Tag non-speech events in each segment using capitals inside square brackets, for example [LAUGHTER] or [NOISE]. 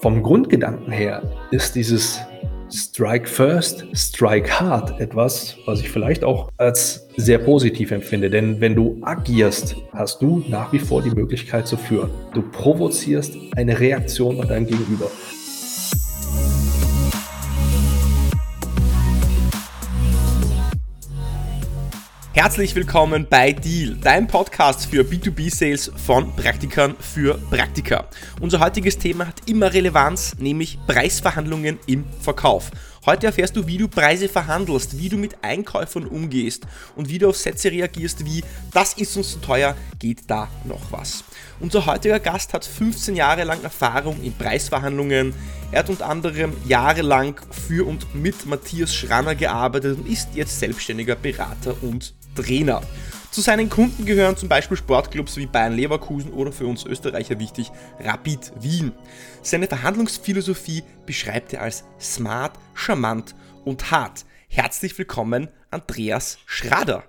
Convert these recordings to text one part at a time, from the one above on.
vom Grundgedanken her ist dieses Strike First, Strike Hard etwas, was ich vielleicht auch als sehr positiv empfinde. Denn wenn du agierst, hast du nach wie vor die Möglichkeit zu führen. Du provozierst eine Reaktion bei deinem Gegenüber. Herzlich willkommen bei Deal, dein Podcast für B2B-Sales von Praktikern für Praktika. Unser heutiges Thema hat immer Relevanz, nämlich Preisverhandlungen im Verkauf. Heute erfährst du, wie du Preise verhandelst, wie du mit Einkäufern umgehst und wie du auf Sätze reagierst wie, das ist uns zu teuer, geht da noch was. Unser heutiger Gast hat 15 Jahre lang Erfahrung in Preisverhandlungen. Er hat unter anderem jahrelang für und mit Matthias Schranner gearbeitet und ist jetzt selbstständiger Berater und Trainer. Zu seinen Kunden gehören zum Beispiel Sportclubs wie Bayern Leverkusen oder für uns Österreicher wichtig Rapid Wien. Seine Verhandlungsphilosophie beschreibt er als smart, charmant und hart. Herzlich willkommen, Andreas Schrader.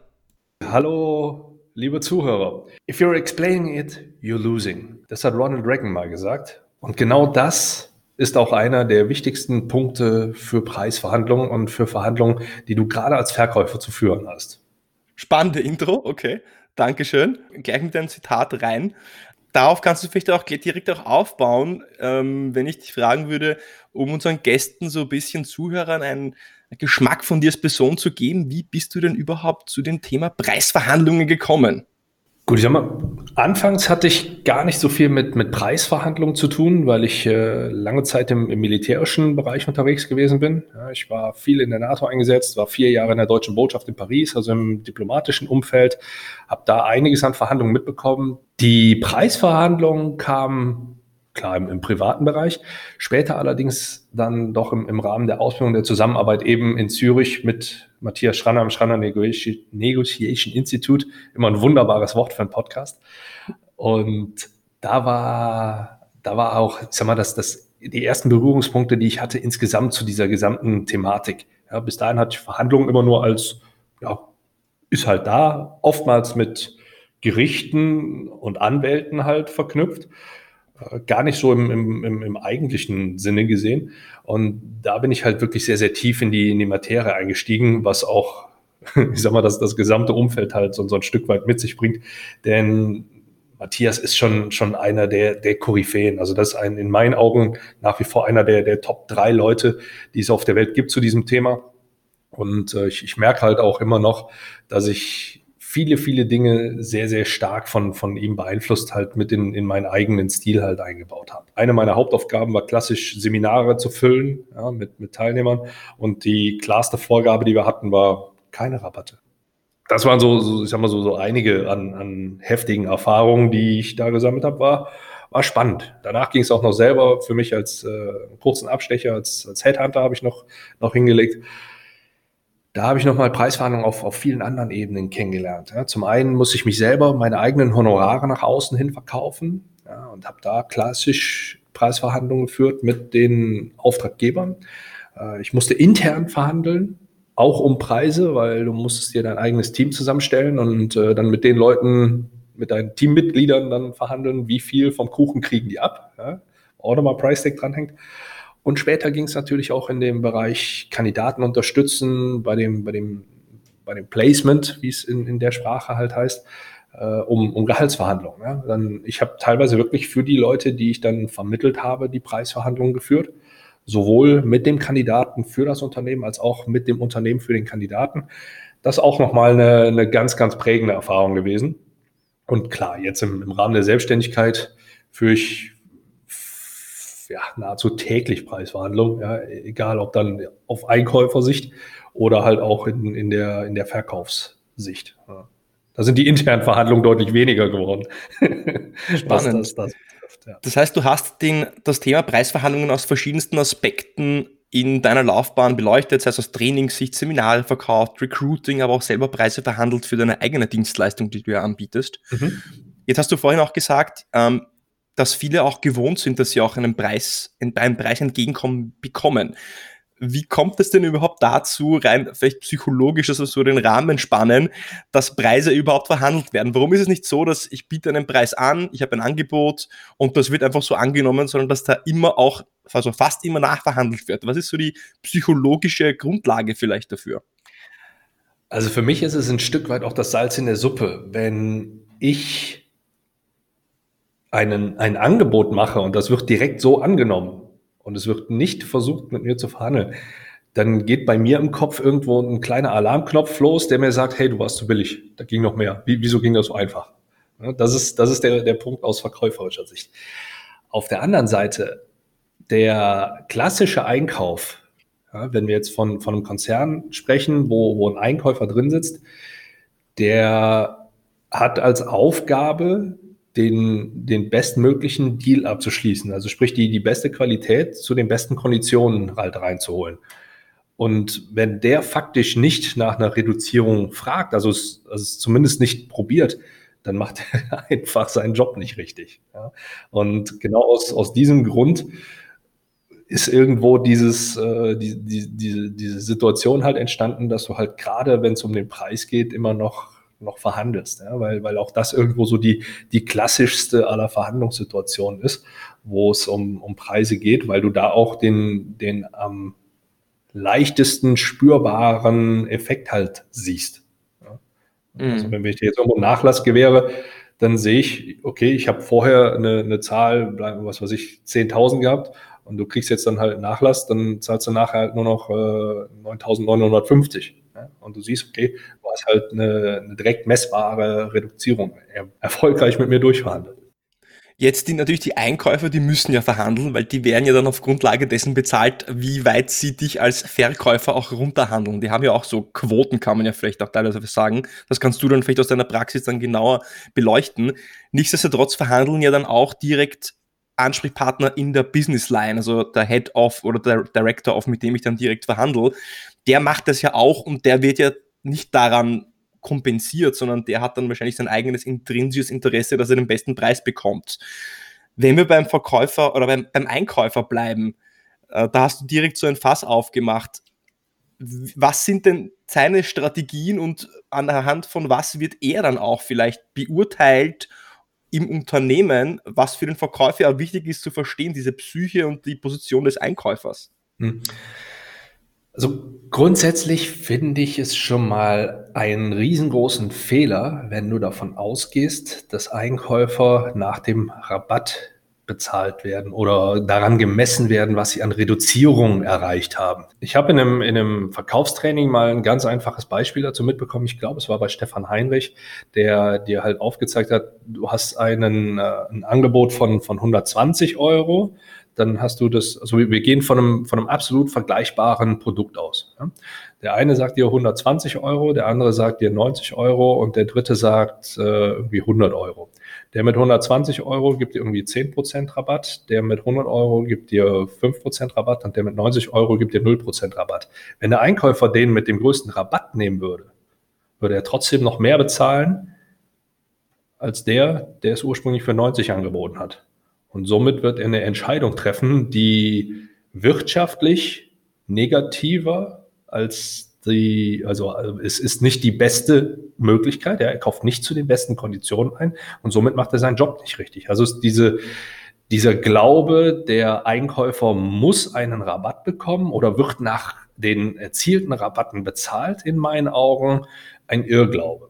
Hallo, liebe Zuhörer. If you're explaining it, you're losing. Das hat Ronald Reagan mal gesagt. Und genau das ist auch einer der wichtigsten Punkte für Preisverhandlungen und für Verhandlungen, die du gerade als Verkäufer zu führen hast. Spannende Intro, okay. Dankeschön. Gleich mit einem Zitat rein. Darauf kannst du vielleicht auch direkt auch aufbauen, ähm, wenn ich dich fragen würde, um unseren Gästen so ein bisschen Zuhörern einen Geschmack von dir als Person zu geben. Wie bist du denn überhaupt zu dem Thema Preisverhandlungen gekommen? Gut, ich sag mal, anfangs hatte ich gar nicht so viel mit, mit Preisverhandlungen zu tun, weil ich äh, lange Zeit im, im, militärischen Bereich unterwegs gewesen bin. Ja, ich war viel in der NATO eingesetzt, war vier Jahre in der deutschen Botschaft in Paris, also im diplomatischen Umfeld, habe da einiges an Verhandlungen mitbekommen. Die Preisverhandlungen kamen klar im, im, privaten Bereich. Später allerdings dann doch im, im, Rahmen der Ausbildung der Zusammenarbeit eben in Zürich mit Matthias Schranner am Schranner Negotiation Institute. Immer ein wunderbares Wort für einen Podcast. Und da war, da war auch, ich sag mal, das, das, die ersten Berührungspunkte, die ich hatte insgesamt zu dieser gesamten Thematik. Ja, bis dahin hatte ich Verhandlungen immer nur als, ja, ist halt da, oftmals mit Gerichten und Anwälten halt verknüpft gar nicht so im, im, im, eigentlichen Sinne gesehen. Und da bin ich halt wirklich sehr, sehr tief in die, in die Materie eingestiegen, was auch, [LAUGHS] ich sag mal, das, das gesamte Umfeld halt so, so ein Stück weit mit sich bringt. Denn Matthias ist schon, schon einer der, der Koryphäen. Also das ist ein, in meinen Augen nach wie vor einer der, der Top drei Leute, die es auf der Welt gibt zu diesem Thema. Und äh, ich, ich merke halt auch immer noch, dass ich viele, viele Dinge sehr, sehr stark von, von ihm beeinflusst halt mit in, in meinen eigenen Stil halt eingebaut habe. Eine meiner Hauptaufgaben war klassisch Seminare zu füllen ja, mit, mit Teilnehmern und die klarste Vorgabe, die wir hatten, war keine Rabatte. Das waren so, so ich sag mal so, so einige an, an heftigen Erfahrungen, die ich da gesammelt habe, war, war spannend. Danach ging es auch noch selber für mich als äh, kurzen Abstecher, als, als Headhunter habe ich noch, noch hingelegt da habe ich nochmal Preisverhandlungen auf, auf vielen anderen Ebenen kennengelernt. Ja, zum einen muss ich mich selber meine eigenen Honorare nach außen hin verkaufen ja, und habe da klassisch Preisverhandlungen geführt mit den Auftraggebern. Äh, ich musste intern verhandeln, auch um Preise, weil du musstest dir dein eigenes Team zusammenstellen und äh, dann mit den Leuten, mit deinen Teammitgliedern dann verhandeln, wie viel vom Kuchen kriegen die ab. Ja, auch nochmal Price Tag dranhängt. Und später ging es natürlich auch in dem Bereich Kandidaten unterstützen, bei dem, bei dem, bei dem Placement, wie es in, in der Sprache halt heißt, äh, um, um Gehaltsverhandlungen. Ja. Dann, ich habe teilweise wirklich für die Leute, die ich dann vermittelt habe, die Preisverhandlungen geführt. Sowohl mit dem Kandidaten für das Unternehmen als auch mit dem Unternehmen für den Kandidaten. Das ist auch nochmal eine, eine ganz, ganz prägende Erfahrung gewesen. Und klar, jetzt im, im Rahmen der Selbstständigkeit führe ich ja, nahezu täglich Preisverhandlungen, ja, egal ob dann auf Einkäufersicht oder halt auch in, in, der, in der Verkaufssicht. Ja. Da sind die internen Verhandlungen deutlich weniger geworden. [LAUGHS] Spannend. Das, das, ja. das heißt, du hast den, das Thema Preisverhandlungen aus verschiedensten Aspekten in deiner Laufbahn beleuchtet, sei es aus Trainingssicht, Seminare verkauft, Recruiting, aber auch selber Preise verhandelt für deine eigene Dienstleistung, die du ja anbietest. Mhm. Jetzt hast du vorhin auch gesagt, ähm, dass viele auch gewohnt sind, dass sie auch einen Preis, einen Preis entgegenkommen bekommen. wie kommt es denn überhaupt dazu, rein vielleicht psychologisch, also so den Rahmen spannen, dass Preise überhaupt verhandelt werden? Warum ist es nicht so, dass ich biete einen Preis an, ich habe ein Angebot und das wird einfach so angenommen, sondern dass da immer auch, also fast immer nachverhandelt wird? Was ist so die psychologische Grundlage vielleicht dafür? Also für mich ist es ein Stück weit auch das Salz in der Suppe. Wenn ich einen, ein Angebot mache und das wird direkt so angenommen, und es wird nicht versucht, mit mir zu verhandeln, dann geht bei mir im Kopf irgendwo ein kleiner Alarmknopf los, der mir sagt, hey, du warst zu billig, da ging noch mehr. Wie, wieso ging das so einfach? Das ist, das ist der, der Punkt aus verkäuferischer Sicht. Auf der anderen Seite, der klassische Einkauf, ja, wenn wir jetzt von, von einem Konzern sprechen, wo, wo ein Einkäufer drin sitzt, der hat als Aufgabe, den, den bestmöglichen Deal abzuschließen. Also sprich, die, die beste Qualität zu den besten Konditionen halt reinzuholen. Und wenn der faktisch nicht nach einer Reduzierung fragt, also es, also es zumindest nicht probiert, dann macht er [LAUGHS] einfach seinen Job nicht richtig. Ja? Und genau aus, aus diesem Grund ist irgendwo dieses, äh, die, die, diese, diese Situation halt entstanden, dass du halt gerade, wenn es um den Preis geht, immer noch noch verhandelst, ja? weil, weil auch das irgendwo so die, die klassischste aller Verhandlungssituationen ist, wo es um, um Preise geht, weil du da auch den, den am leichtesten spürbaren Effekt halt siehst. Ja? Also mhm. wenn ich dir jetzt irgendwo Nachlass gewähre, dann sehe ich, okay, ich habe vorher eine, eine Zahl, was weiß ich, 10.000 gehabt und du kriegst jetzt dann halt Nachlass, dann zahlst du nachher halt nur noch äh, 9.950. Ja? Und du siehst, okay, du hast halt eine, eine direkt messbare Reduzierung er, erfolgreich mit mir durchverhandelt. Jetzt die, natürlich die Einkäufer, die müssen ja verhandeln, weil die werden ja dann auf Grundlage dessen bezahlt, wie weit sie dich als Verkäufer auch runterhandeln. Die haben ja auch so Quoten, kann man ja vielleicht auch teilweise sagen. Das kannst du dann vielleicht aus deiner Praxis dann genauer beleuchten. Nichtsdestotrotz verhandeln ja dann auch direkt Ansprechpartner in der Business Line, also der Head of oder der Director of, mit dem ich dann direkt verhandle der macht das ja auch und der wird ja nicht daran kompensiert, sondern der hat dann wahrscheinlich sein eigenes intrinsisches Interesse, dass er den besten Preis bekommt. Wenn wir beim Verkäufer oder beim, beim Einkäufer bleiben, äh, da hast du direkt so ein Fass aufgemacht. Was sind denn seine Strategien und anhand von was wird er dann auch vielleicht beurteilt im Unternehmen, was für den Verkäufer auch wichtig ist zu verstehen, diese Psyche und die Position des Einkäufers? Hm. Also grundsätzlich finde ich es schon mal einen riesengroßen Fehler, wenn du davon ausgehst, dass Einkäufer nach dem Rabatt bezahlt werden oder daran gemessen werden, was sie an Reduzierung erreicht haben. Ich habe in einem, in einem Verkaufstraining mal ein ganz einfaches Beispiel dazu mitbekommen. Ich glaube, es war bei Stefan Heinrich, der dir halt aufgezeigt hat, du hast einen, äh, ein Angebot von, von 120 Euro dann hast du das, also wir gehen von einem, von einem absolut vergleichbaren Produkt aus. Ja? Der eine sagt dir 120 Euro, der andere sagt dir 90 Euro und der dritte sagt äh, irgendwie 100 Euro. Der mit 120 Euro gibt dir irgendwie 10% Rabatt, der mit 100 Euro gibt dir 5% Rabatt und der mit 90 Euro gibt dir 0% Rabatt. Wenn der Einkäufer den mit dem größten Rabatt nehmen würde, würde er trotzdem noch mehr bezahlen als der, der es ursprünglich für 90 angeboten hat. Und somit wird er eine Entscheidung treffen, die wirtschaftlich negativer als die, also es ist nicht die beste Möglichkeit. Er kauft nicht zu den besten Konditionen ein und somit macht er seinen Job nicht richtig. Also ist diese, dieser Glaube, der Einkäufer muss einen Rabatt bekommen oder wird nach den erzielten Rabatten bezahlt, in meinen Augen ein Irrglaube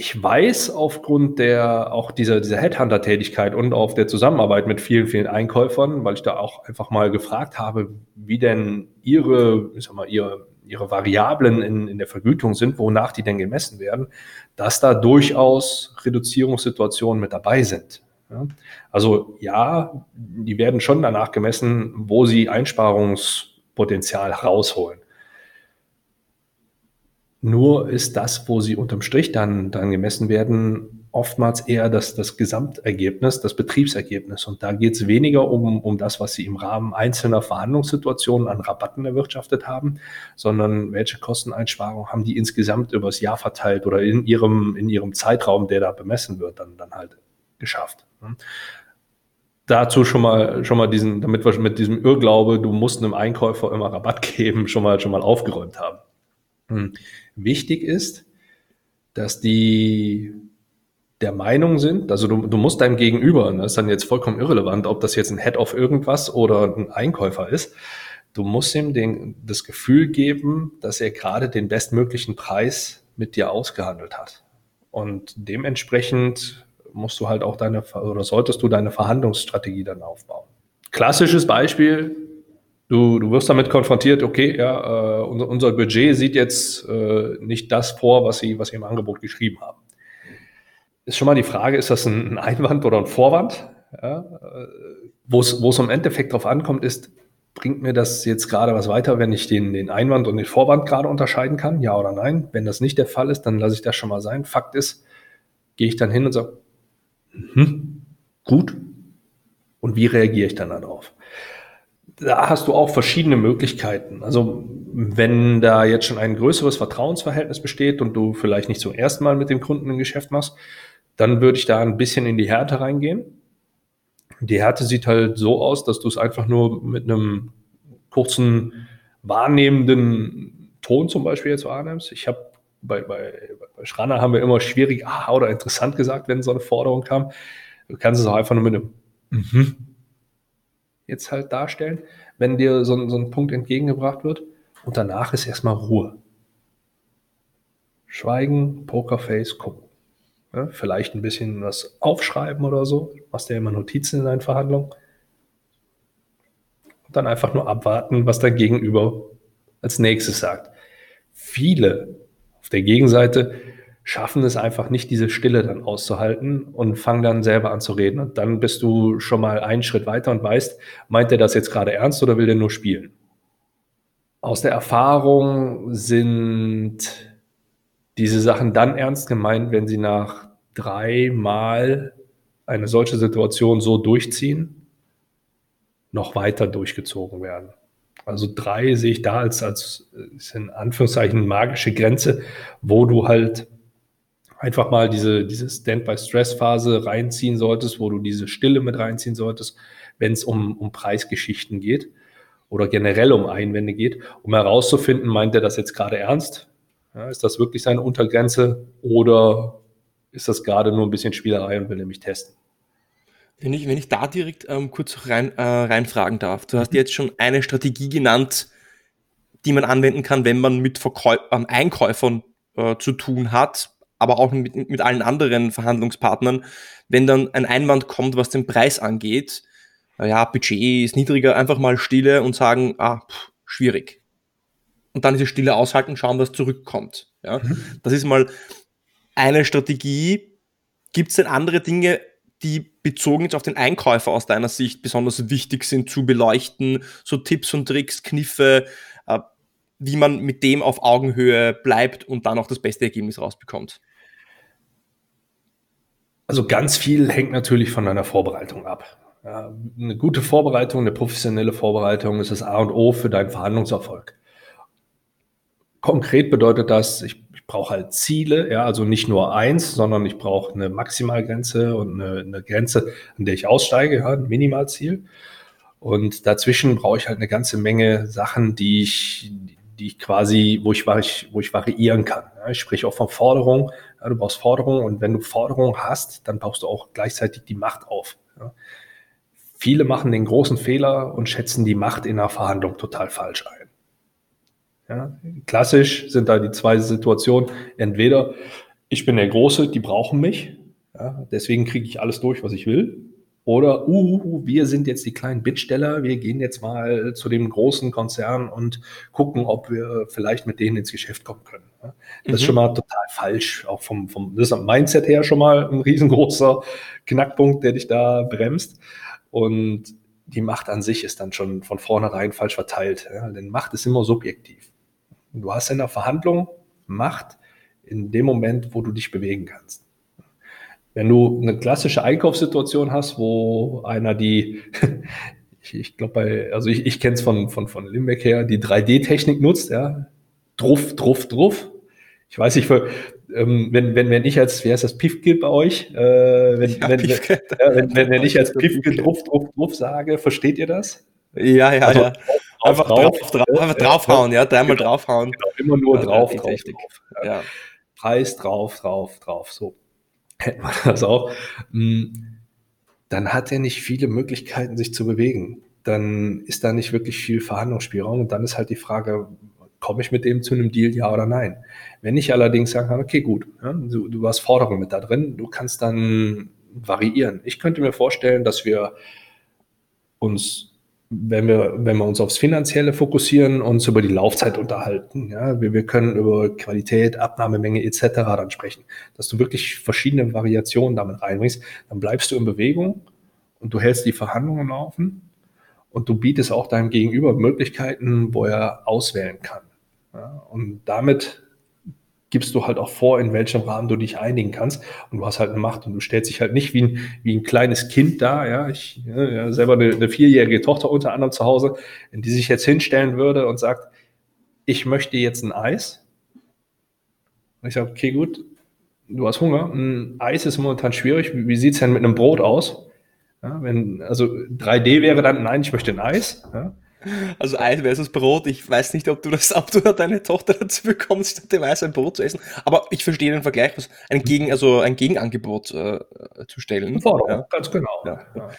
ich weiß aufgrund der auch dieser, dieser Headhunter-Tätigkeit und auf der Zusammenarbeit mit vielen, vielen Einkäufern, weil ich da auch einfach mal gefragt habe, wie denn ihre, ich sag mal, ihre, ihre Variablen in, in der Vergütung sind, wonach die denn gemessen werden, dass da durchaus Reduzierungssituationen mit dabei sind. Ja? Also ja, die werden schon danach gemessen, wo sie Einsparungspotenzial rausholen. Nur ist das, wo sie unterm Strich dann, dann gemessen werden, oftmals eher das, das Gesamtergebnis, das Betriebsergebnis. Und da geht es weniger um, um das, was sie im Rahmen einzelner Verhandlungssituationen an Rabatten erwirtschaftet haben, sondern welche Kosteneinsparungen haben die insgesamt übers Jahr verteilt oder in ihrem, in ihrem Zeitraum, der da bemessen wird, dann, dann halt geschafft. dazu schon mal, schon mal diesen, damit wir mit diesem Irrglaube, du musst einem Einkäufer immer Rabatt [LAUGHS] geben, schon mal, schon mal aufgeräumt haben. Hm. Wichtig ist, dass die der Meinung sind, also du, du musst deinem Gegenüber, das ist dann jetzt vollkommen irrelevant, ob das jetzt ein Head of irgendwas oder ein Einkäufer ist, du musst ihm den, das Gefühl geben, dass er gerade den bestmöglichen Preis mit dir ausgehandelt hat. Und dementsprechend musst du halt auch deine, oder solltest du deine Verhandlungsstrategie dann aufbauen. Klassisches Beispiel, du, du wirst damit konfrontiert, okay, ja, äh, unser, unser Budget sieht jetzt äh, nicht das vor, was sie, was sie im Angebot geschrieben haben. Ist schon mal die Frage, ist das ein, ein Einwand oder ein Vorwand? Ja, äh, Wo es im Endeffekt drauf ankommt, ist, bringt mir das jetzt gerade was weiter, wenn ich den, den Einwand und den Vorwand gerade unterscheiden kann? Ja oder nein? Wenn das nicht der Fall ist, dann lasse ich das schon mal sein. Fakt ist, gehe ich dann hin und sage, hm, gut. Und wie reagiere ich dann darauf? Da hast du auch verschiedene Möglichkeiten. Also wenn da jetzt schon ein größeres Vertrauensverhältnis besteht und du vielleicht nicht zum ersten Mal mit dem Kunden ein Geschäft machst, dann würde ich da ein bisschen in die Härte reingehen. Die Härte sieht halt so aus, dass du es einfach nur mit einem kurzen wahrnehmenden Ton zum Beispiel jetzt wahrnimmst. Ich habe bei, bei, bei Schranner haben wir immer schwierig ah, oder interessant gesagt, wenn so eine Forderung kam. Du kannst es auch einfach nur mit einem mhm jetzt halt darstellen, wenn dir so, so ein Punkt entgegengebracht wird. Und danach ist erstmal Ruhe. Schweigen, Pokerface, gucken. Ja, vielleicht ein bisschen was aufschreiben oder so. Machst ja immer Notizen in deinen Verhandlungen. Und dann einfach nur abwarten, was dein Gegenüber als nächstes sagt. Viele auf der Gegenseite schaffen es einfach nicht, diese Stille dann auszuhalten und fangen dann selber an zu reden. Und dann bist du schon mal einen Schritt weiter und weißt, meint er das jetzt gerade ernst oder will der nur spielen? Aus der Erfahrung sind diese Sachen dann ernst gemeint, wenn sie nach dreimal eine solche Situation so durchziehen, noch weiter durchgezogen werden. Also drei sehe ich da als, als in Anführungszeichen magische Grenze, wo du halt einfach mal diese, diese Stand-by-Stress-Phase reinziehen solltest, wo du diese Stille mit reinziehen solltest, wenn es um, um Preisgeschichten geht oder generell um Einwände geht, um herauszufinden, meint er das jetzt gerade ernst? Ja, ist das wirklich seine Untergrenze oder ist das gerade nur ein bisschen Spielerei und will er mich testen? Wenn ich, wenn ich da direkt ähm, kurz rein, äh, reinfragen darf, du hast jetzt schon eine Strategie genannt, die man anwenden kann, wenn man mit Verkäu ähm, Einkäufern äh, zu tun hat, aber auch mit, mit allen anderen Verhandlungspartnern, wenn dann ein Einwand kommt, was den Preis angeht, ja, Budget ist niedriger, einfach mal Stille und sagen, ah, pff, schwierig. Und dann diese Stille aushalten, schauen, was zurückkommt. Ja? Mhm. Das ist mal eine Strategie. Gibt es denn andere Dinge, die bezogen jetzt auf den Einkäufer aus deiner Sicht besonders wichtig sind zu beleuchten? So Tipps und Tricks, Kniffe, äh, wie man mit dem auf Augenhöhe bleibt und dann auch das beste Ergebnis rausbekommt? Also ganz viel hängt natürlich von deiner Vorbereitung ab. Ja, eine gute Vorbereitung, eine professionelle Vorbereitung ist das A und O für deinen Verhandlungserfolg. Konkret bedeutet das, ich, ich brauche halt Ziele, ja, also nicht nur eins, sondern ich brauche eine Maximalgrenze und eine, eine Grenze, an der ich aussteige, ja, ein Minimalziel. Und dazwischen brauche ich halt eine ganze Menge Sachen, die ich, die ich quasi, wo ich, wo ich variieren kann. Ja, ich spreche auch von Forderungen. Ja, du brauchst Forderungen und wenn du Forderungen hast, dann baust du auch gleichzeitig die Macht auf. Ja. Viele machen den großen Fehler und schätzen die Macht in einer Verhandlung total falsch ein. Ja, klassisch sind da die zwei Situationen. Entweder ich bin der Große, die brauchen mich, deswegen kriege ich alles durch, was ich will. Oder, uh, wir sind jetzt die kleinen Bittsteller, wir gehen jetzt mal zu dem großen Konzern und gucken, ob wir vielleicht mit denen ins Geschäft kommen können. Das mhm. ist schon mal total falsch. Auch vom, vom das ist am Mindset her schon mal ein riesengroßer Knackpunkt, der dich da bremst. Und die Macht an sich ist dann schon von vornherein falsch verteilt. Ja? Denn Macht ist immer subjektiv. Du hast in der Verhandlung Macht in dem Moment, wo du dich bewegen kannst. Wenn du eine klassische Einkaufssituation hast, wo einer die, [LAUGHS] ich, ich glaube bei, also ich, ich kenne es von, von, von Limbeck her, die 3D-Technik nutzt, ja, druff, druff, druff. Ich weiß nicht, ähm, wenn, wenn, wenn ich als, wie heißt das, Pifke bei euch, äh, wenn, ja, wenn, Pifke. Wenn, wenn, wenn, wenn ich als Pifke drauf, drauf, drauf sage, versteht ihr das? Ja, ja, also, ja. Einfach drauf, drauf, drauf, einfach draufhauen, ja, dreimal genau, draufhauen. Genau, immer nur ja, drauf, drauf, drauf. Ja. ja. Preis drauf, drauf, drauf. So hätten wir das auch. Hm, dann hat er nicht viele Möglichkeiten, sich zu bewegen. Dann ist da nicht wirklich viel Verhandlungsspielraum. Und dann ist halt die Frage, komme ich mit dem zu einem Deal, ja oder nein? Wenn ich allerdings sagen kann, okay, gut, ja, du, du hast Forderungen mit da drin, du kannst dann variieren. Ich könnte mir vorstellen, dass wir uns wenn wir, wenn wir uns aufs Finanzielle fokussieren, uns über die Laufzeit unterhalten. Ja, wir, wir können über Qualität, Abnahmemenge etc. dann sprechen, dass du wirklich verschiedene Variationen damit reinbringst. Dann bleibst du in Bewegung und du hältst die Verhandlungen laufen und du bietest auch deinem Gegenüber Möglichkeiten, wo er auswählen kann. Ja, und damit gibst du halt auch vor, in welchem Rahmen du dich einigen kannst. Und du hast halt eine Macht und du stellst dich halt nicht wie ein, wie ein kleines Kind da. Ja, ich ja, selber eine, eine vierjährige Tochter unter anderem zu Hause, die sich jetzt hinstellen würde und sagt, ich möchte jetzt ein Eis. Und ich sage, okay, gut, du hast Hunger. Ein Eis ist momentan schwierig. Wie, wie sieht's denn mit einem Brot aus? Ja, wenn, also 3D wäre dann, nein, ich möchte ein Eis. Ja. Also Eis versus Brot. Ich weiß nicht, ob du das, ob du deine Tochter dazu bekommst, statt dem Eis ein Brot zu essen. Aber ich verstehe den Vergleich, was ein Gegen, also ein Gegenangebot äh, zu stellen. Forderung, ja. ganz genau. Ja. Ja.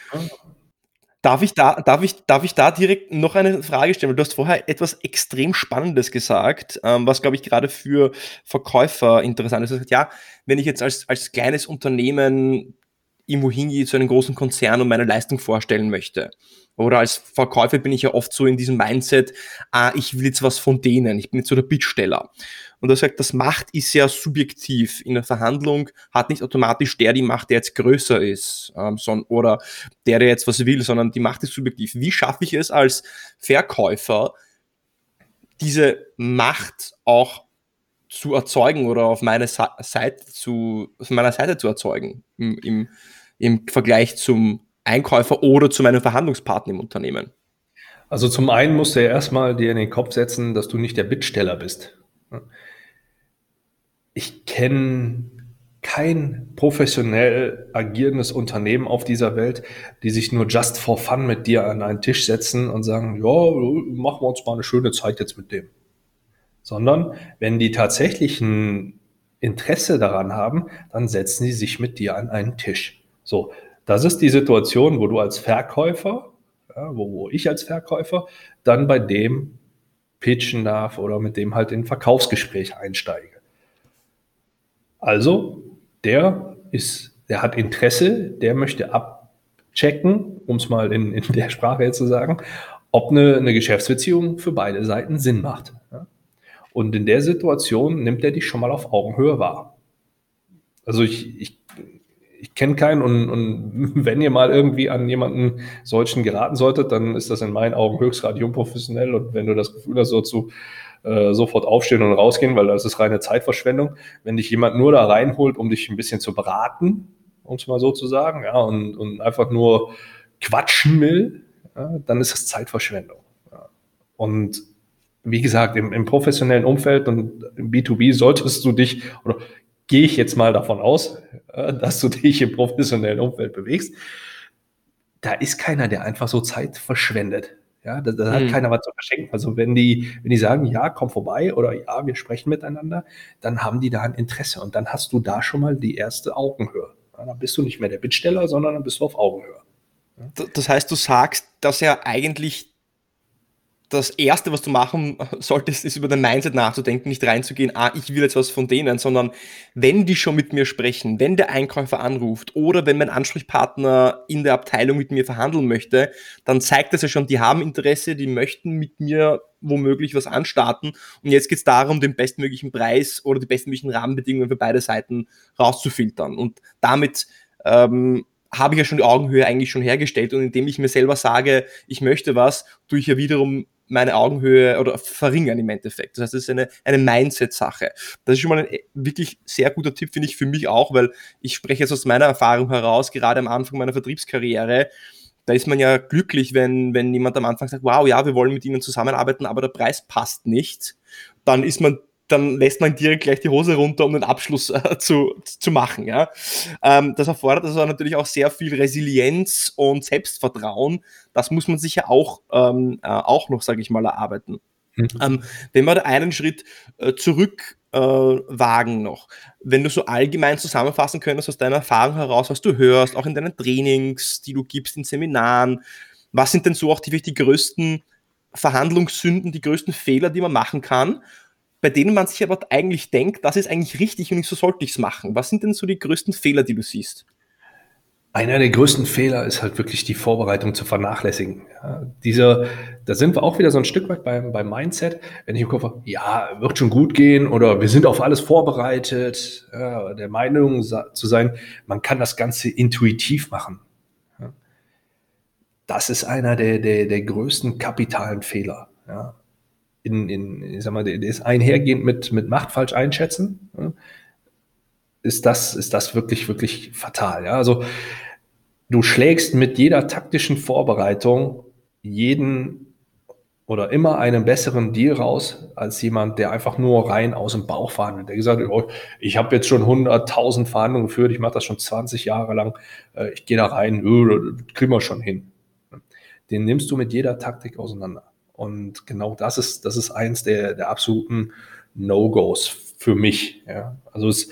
Darf ich, da, darf, ich, darf ich da direkt noch eine Frage stellen? Du hast vorher etwas extrem Spannendes gesagt, ähm, was, glaube ich, gerade für Verkäufer interessant ist. Du hast gesagt, ja, wenn ich jetzt als, als kleines Unternehmen irgendwo hingehe zu einem großen Konzern und meine Leistung vorstellen möchte, oder als Verkäufer bin ich ja oft so in diesem Mindset, ah, ich will jetzt was von denen, ich bin jetzt so der Bittsteller. Und er sagt, das Macht ist ja subjektiv. In der Verhandlung hat nicht automatisch der die Macht, der jetzt größer ist, ähm, sondern, oder der, der jetzt was will, sondern die Macht ist subjektiv. Wie schaffe ich es als Verkäufer, diese Macht auch zu erzeugen oder auf meine Seite zu, auf meiner Seite zu erzeugen im, im, im Vergleich zum Einkäufer oder zu meinem Verhandlungspartner im Unternehmen? Also zum einen musst du ja erstmal dir in den Kopf setzen, dass du nicht der Bittsteller bist. Ich kenne kein professionell agierendes Unternehmen auf dieser Welt, die sich nur just for fun mit dir an einen Tisch setzen und sagen, ja, machen wir uns mal eine schöne Zeit jetzt mit dem. Sondern wenn die tatsächlich ein Interesse daran haben, dann setzen sie sich mit dir an einen Tisch. So, das ist die Situation, wo du als Verkäufer, ja, wo, wo ich als Verkäufer dann bei dem pitchen darf oder mit dem halt in Verkaufsgespräch einsteige. Also, der ist, der hat Interesse, der möchte abchecken, um es mal in, in der Sprache jetzt zu sagen, ob eine, eine Geschäftsbeziehung für beide Seiten Sinn macht. Ja? Und in der Situation nimmt er dich schon mal auf Augenhöhe wahr. Also ich, ich ich kenne keinen und, und [LAUGHS] wenn ihr mal irgendwie an jemanden solchen geraten solltet, dann ist das in meinen Augen höchstgradig unprofessionell und wenn du das Gefühl hast, so zu äh, sofort aufstehen und rausgehen, weil das ist reine Zeitverschwendung. Wenn dich jemand nur da reinholt, um dich ein bisschen zu beraten, um es mal so zu sagen, ja, und, und einfach nur quatschen will, ja, dann ist das Zeitverschwendung. Ja. Und wie gesagt, im, im professionellen Umfeld und im B2B solltest du dich oder gehe ich jetzt mal davon aus, äh, dass du dich im professionellen Umfeld bewegst. Da ist keiner, der einfach so Zeit verschwendet. Ja, da, da hat hm. keiner was zu verschenken. Also wenn die, wenn die sagen, ja, komm vorbei oder ja, wir sprechen miteinander, dann haben die da ein Interesse und dann hast du da schon mal die erste Augenhöhe. Ja, dann bist du nicht mehr der Bittsteller, sondern dann bist du auf Augenhöhe. Ja. Das heißt, du sagst, dass er eigentlich das Erste, was du machen solltest, ist über dein Mindset nachzudenken, nicht reinzugehen, ah, ich will jetzt was von denen, sondern wenn die schon mit mir sprechen, wenn der Einkäufer anruft oder wenn mein Ansprechpartner in der Abteilung mit mir verhandeln möchte, dann zeigt das ja schon, die haben Interesse, die möchten mit mir womöglich was anstarten. Und jetzt geht es darum, den bestmöglichen Preis oder die bestmöglichen Rahmenbedingungen für beide Seiten rauszufiltern. Und damit ähm, habe ich ja schon die Augenhöhe eigentlich schon hergestellt. Und indem ich mir selber sage, ich möchte was, tue ich ja wiederum meine Augenhöhe oder verringern im Endeffekt. Das heißt, das ist eine, eine Mindset-Sache. Das ist schon mal ein wirklich sehr guter Tipp, finde ich, für mich auch, weil ich spreche jetzt aus meiner Erfahrung heraus, gerade am Anfang meiner Vertriebskarriere, da ist man ja glücklich, wenn, wenn jemand am Anfang sagt, wow, ja, wir wollen mit Ihnen zusammenarbeiten, aber der Preis passt nicht. Dann ist man dann lässt man direkt gleich die Hose runter, um den Abschluss äh, zu, zu machen. Ja? Ähm, das erfordert also natürlich auch sehr viel Resilienz und Selbstvertrauen. Das muss man sich ja auch, ähm, äh, auch noch, sage ich mal, erarbeiten. Mhm. Ähm, wenn wir da einen Schritt äh, zurück äh, wagen noch, wenn du so allgemein zusammenfassen könntest aus deiner Erfahrung heraus, was du hörst, auch in deinen Trainings, die du gibst, in Seminaren, was sind denn so auch die, die größten Verhandlungssünden, die größten Fehler, die man machen kann, bei denen man sich aber eigentlich denkt, das ist eigentlich richtig und so sollte ich es machen. Was sind denn so die größten Fehler, die du siehst? Einer der größten Fehler ist halt wirklich die Vorbereitung zu vernachlässigen. Ja, dieser, da sind wir auch wieder so ein Stück weit beim, beim Mindset. Wenn ich im Kopf habe, ja, wird schon gut gehen oder wir sind auf alles vorbereitet, ja, der Meinung zu sein, man kann das Ganze intuitiv machen. Ja, das ist einer der, der, der größten kapitalen Fehler. Ja, in, in, ich sag mal, der ist einhergehend mit, mit Macht falsch einschätzen. Ist das, ist das wirklich, wirklich fatal. Ja? Also du schlägst mit jeder taktischen Vorbereitung jeden oder immer einen besseren Deal raus als jemand, der einfach nur rein aus dem Bauch verhandelt. Der gesagt hat, oh, ich habe jetzt schon 100.000 Verhandlungen geführt, ich mache das schon 20 Jahre lang, äh, ich gehe da rein, kriegen wir schon hin. Den nimmst du mit jeder Taktik auseinander. Und genau das ist, das ist eins der, der absoluten No-Gos für mich. Ja. Also es,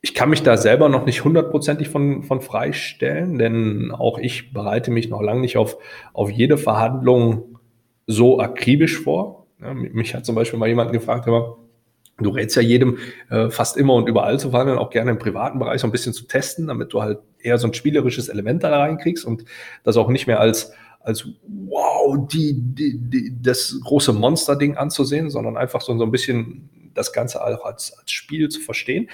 ich kann mich da selber noch nicht hundertprozentig von, von freistellen, denn auch ich bereite mich noch lange nicht auf, auf jede Verhandlung so akribisch vor. Ja, mich hat zum Beispiel mal jemand gefragt, aber du rätst ja jedem äh, fast immer und überall zu verhandeln, auch gerne im privaten Bereich so ein bisschen zu testen, damit du halt eher so ein spielerisches Element da reinkriegst und das auch nicht mehr als, als wow, die, die, die, das große Monster-Ding anzusehen, sondern einfach so, so ein bisschen das Ganze auch als, als Spiel zu verstehen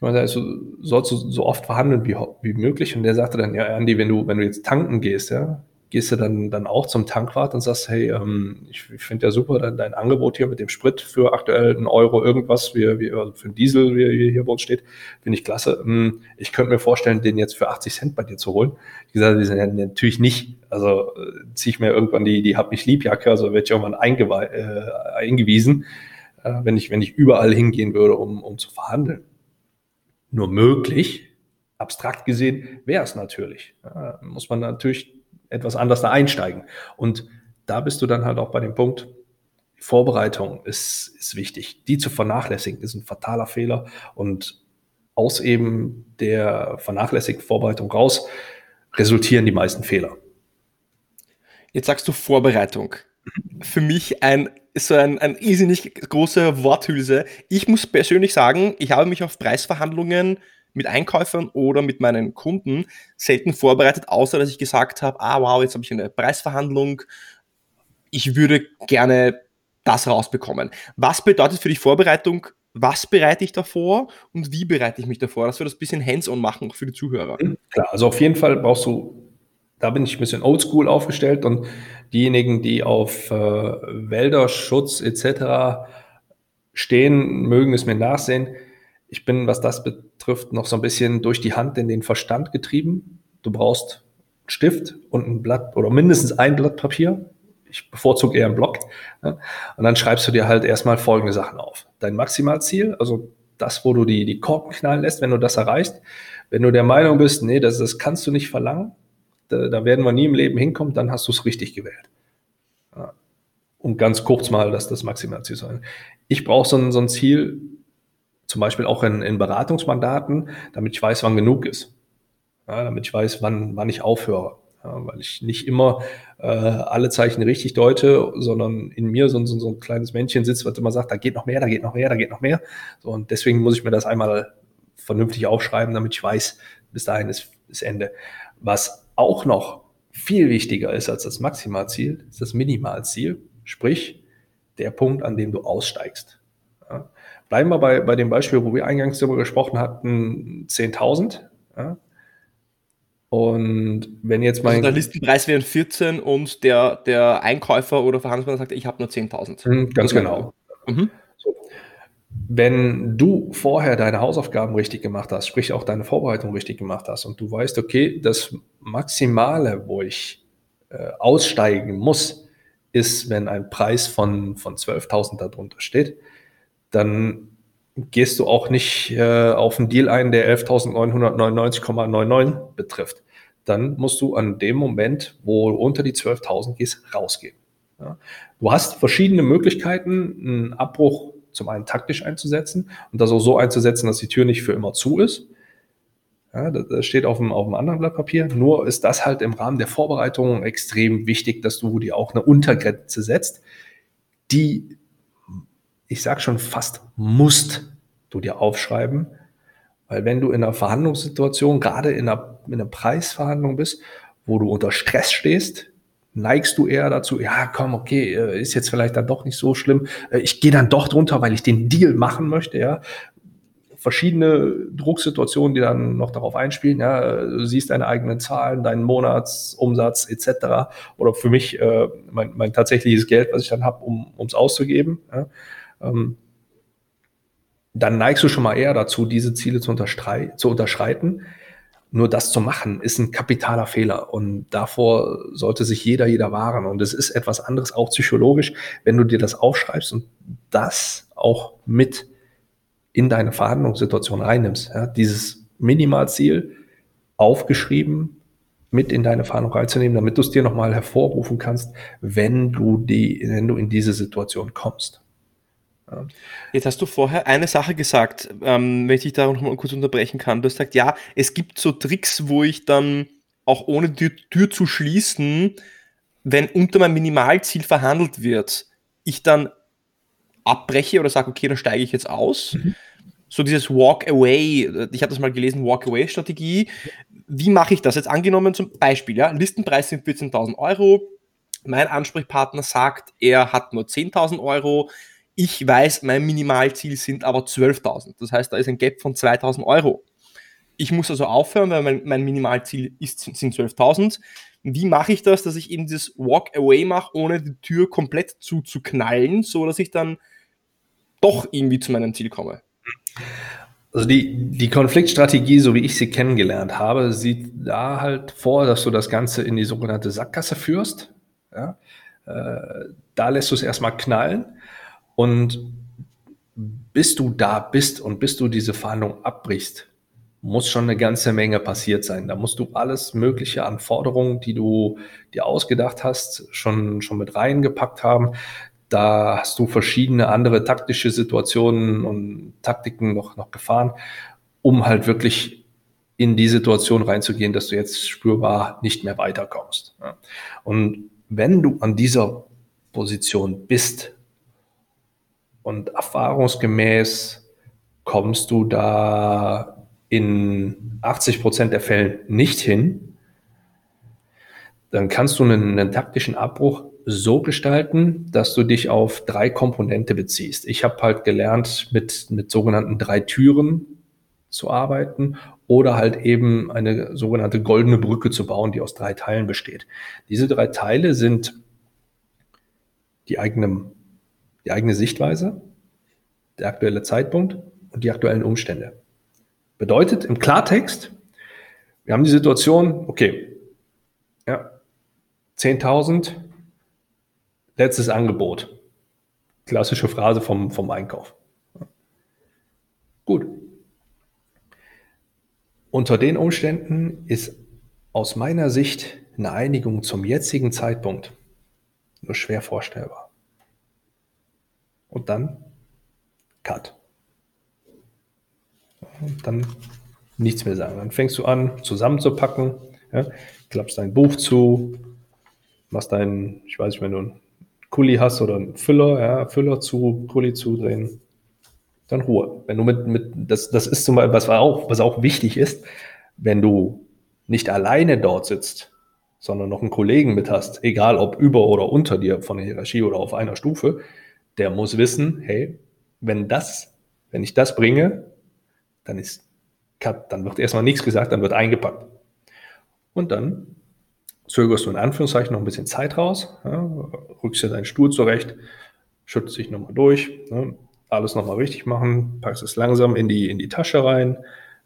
ich meine, also, sollst du so oft verhandeln wie, wie möglich. Und der sagte dann, ja, Andy, wenn du, wenn du jetzt tanken gehst, ja, gehst du dann, dann auch zum Tankwart und sagst, hey, ähm, ich, ich finde ja super dein, dein Angebot hier mit dem Sprit für aktuell einen Euro irgendwas, wie, wie also für einen Diesel, wie, hier bei uns steht, finde ich klasse. Ähm, ich könnte mir vorstellen, den jetzt für 80 Cent bei dir zu holen. Ich gesagt, die sind ja natürlich nicht. Also äh, ziehe ich mir irgendwann die, die hab mich Liebjacke, also werde ich irgendwann äh, eingewiesen, äh, wenn ich, wenn ich überall hingehen würde, um, um zu verhandeln nur möglich. Abstrakt gesehen wäre es natürlich. Ja, muss man natürlich etwas anders da einsteigen. Und da bist du dann halt auch bei dem Punkt, Vorbereitung ist, ist wichtig. Die zu vernachlässigen ist ein fataler Fehler und aus eben der vernachlässigten Vorbereitung raus resultieren die meisten Fehler. Jetzt sagst du Vorbereitung. Für mich ein so ein, ein irrsinnig große Worthülse. Ich muss persönlich sagen, ich habe mich auf Preisverhandlungen mit Einkäufern oder mit meinen Kunden selten vorbereitet, außer dass ich gesagt habe, ah wow, jetzt habe ich eine Preisverhandlung, ich würde gerne das rausbekommen. Was bedeutet für dich Vorbereitung? Was bereite ich davor und wie bereite ich mich davor? Dass wir das ein bisschen hands-on machen, auch für die Zuhörer. Klar, also auf jeden Fall brauchst du da bin ich ein bisschen oldschool aufgestellt und diejenigen, die auf äh, Wälderschutz etc. stehen, mögen es mir nachsehen. Ich bin, was das betrifft, noch so ein bisschen durch die Hand in den Verstand getrieben. Du brauchst einen Stift und ein Blatt oder mindestens ein Blatt Papier. Ich bevorzuge eher einen Block. Ja. Und dann schreibst du dir halt erstmal folgende Sachen auf. Dein Maximalziel, also das, wo du die, die Korken knallen lässt, wenn du das erreichst. Wenn du der Meinung bist, nee, das, das kannst du nicht verlangen, da, da werden wir nie im Leben hinkommen, dann hast du es richtig gewählt. Ja. Und ganz kurz mal, dass das Maximalziel sein. Ich brauche so so ein Ziel, zum Beispiel auch in, in Beratungsmandaten, damit ich weiß, wann genug ist. Ja, damit ich weiß, wann, wann ich aufhöre. Ja, weil ich nicht immer äh, alle Zeichen richtig deute, sondern in mir so, so, so ein kleines Männchen sitzt, was immer sagt, da geht noch mehr, da geht noch mehr, da geht noch mehr. So, und deswegen muss ich mir das einmal vernünftig aufschreiben, damit ich weiß, bis dahin ist, ist Ende. Was auch noch viel wichtiger ist als das Maximalziel, ist das Minimalziel, sprich der Punkt, an dem du aussteigst. Bleiben wir bei, bei dem Beispiel, wo wir eingangs darüber gesprochen hatten, 10.000. Ja. Und wenn jetzt mein... Also der Listenpreis wäre 14 und der, der Einkäufer oder Verhandlungsmann sagt, ich habe nur 10.000. Mhm, ganz genau. Mhm. Wenn du vorher deine Hausaufgaben richtig gemacht hast, sprich auch deine Vorbereitung richtig gemacht hast und du weißt, okay, das Maximale, wo ich äh, aussteigen muss, ist, wenn ein Preis von, von 12.000 darunter steht, dann gehst du auch nicht äh, auf einen Deal ein, der 11.999,99 betrifft. Dann musst du an dem Moment, wo du unter die 12.000 gehst, rausgehen. Ja. Du hast verschiedene Möglichkeiten, einen Abbruch zum einen taktisch einzusetzen und das auch so einzusetzen, dass die Tür nicht für immer zu ist. Ja, das steht auf dem, auf dem anderen Blatt Papier. Nur ist das halt im Rahmen der Vorbereitung extrem wichtig, dass du dir auch eine Untergrenze setzt, die, ich sag schon fast, musst du dir aufschreiben. Weil wenn du in einer Verhandlungssituation, gerade in einer, in einer Preisverhandlung bist, wo du unter Stress stehst, neigst du eher dazu, ja, komm, okay, äh, ist jetzt vielleicht dann doch nicht so schlimm. Äh, ich gehe dann doch drunter, weil ich den Deal machen möchte, ja. Verschiedene Drucksituationen, die dann noch darauf einspielen, ja, du siehst deine eigenen Zahlen, deinen Monatsumsatz etc. Oder für mich äh, mein, mein tatsächliches Geld, was ich dann habe, um es auszugeben. Ja. Ähm, dann neigst du schon mal eher dazu, diese Ziele zu, zu unterschreiten. Nur das zu machen, ist ein kapitaler Fehler und davor sollte sich jeder, jeder wahren. Und es ist etwas anderes, auch psychologisch, wenn du dir das aufschreibst und das auch mit in deine Verhandlungssituation reinnimmst. Ja, dieses Minimalziel aufgeschrieben, mit in deine Verhandlung reinzunehmen, damit du es dir nochmal hervorrufen kannst, wenn du die, wenn du in diese Situation kommst. Jetzt hast du vorher eine Sache gesagt, ähm, wenn ich dich da noch mal kurz unterbrechen kann. Du hast gesagt, ja, es gibt so Tricks, wo ich dann auch ohne die Tür zu schließen, wenn unter meinem Minimalziel verhandelt wird, ich dann abbreche oder sage, okay, dann steige ich jetzt aus. Mhm. So dieses Walk Away, ich habe das mal gelesen, Walk Away Strategie. Wie mache ich das? Jetzt angenommen zum Beispiel, ja, Listenpreis sind 14.000 Euro. Mein Ansprechpartner sagt, er hat nur 10.000 Euro ich weiß, mein Minimalziel sind aber 12.000. Das heißt, da ist ein Gap von 2.000 Euro. Ich muss also aufhören, weil mein, mein Minimalziel ist, sind 12.000. Wie mache ich das, dass ich eben dieses Walk-Away mache, ohne die Tür komplett zuzuknallen, so dass ich dann doch irgendwie zu meinem Ziel komme? Also die, die Konfliktstrategie, so wie ich sie kennengelernt habe, sieht da halt vor, dass du das Ganze in die sogenannte Sackgasse führst. Ja? Äh, da lässt du es erstmal knallen und bis du da bist und bis du diese Verhandlung abbrichst, muss schon eine ganze Menge passiert sein. Da musst du alles Mögliche an Forderungen, die du dir ausgedacht hast, schon, schon mit reingepackt haben. Da hast du verschiedene andere taktische Situationen und Taktiken noch, noch gefahren, um halt wirklich in die Situation reinzugehen, dass du jetzt spürbar nicht mehr weiterkommst. Und wenn du an dieser Position bist, und erfahrungsgemäß kommst du da in 80 Prozent der Fällen nicht hin. Dann kannst du einen, einen taktischen Abbruch so gestalten, dass du dich auf drei Komponente beziehst. Ich habe halt gelernt, mit, mit sogenannten drei Türen zu arbeiten oder halt eben eine sogenannte goldene Brücke zu bauen, die aus drei Teilen besteht. Diese drei Teile sind die eigene die eigene Sichtweise, der aktuelle Zeitpunkt und die aktuellen Umstände. Bedeutet im Klartext, wir haben die Situation, okay, ja, 10.000, letztes Angebot. Klassische Phrase vom, vom Einkauf. Gut. Unter den Umständen ist aus meiner Sicht eine Einigung zum jetzigen Zeitpunkt nur schwer vorstellbar und dann Cut. Und dann nichts mehr sagen. Dann fängst du an, zusammenzupacken, ja, klappst dein Buch zu, machst deinen, ich weiß nicht, wenn du einen Kuli hast oder einen Füller, ja, Füller zu, Kuli zudrehen, dann Ruhe. Wenn du mit, mit das, das ist zum Beispiel, was auch, was auch wichtig ist, wenn du nicht alleine dort sitzt, sondern noch einen Kollegen mit hast, egal ob über oder unter dir von der Hierarchie oder auf einer Stufe, der muss wissen, hey, wenn das, wenn ich das bringe, dann ist Cut, dann wird erstmal nichts gesagt, dann wird eingepackt. Und dann zögerst du in Anführungszeichen noch ein bisschen Zeit raus, ja, rückst dir deinen Stuhl zurecht, schüttelst dich nochmal durch, ja, alles nochmal richtig machen, packst es langsam in die, in die Tasche rein,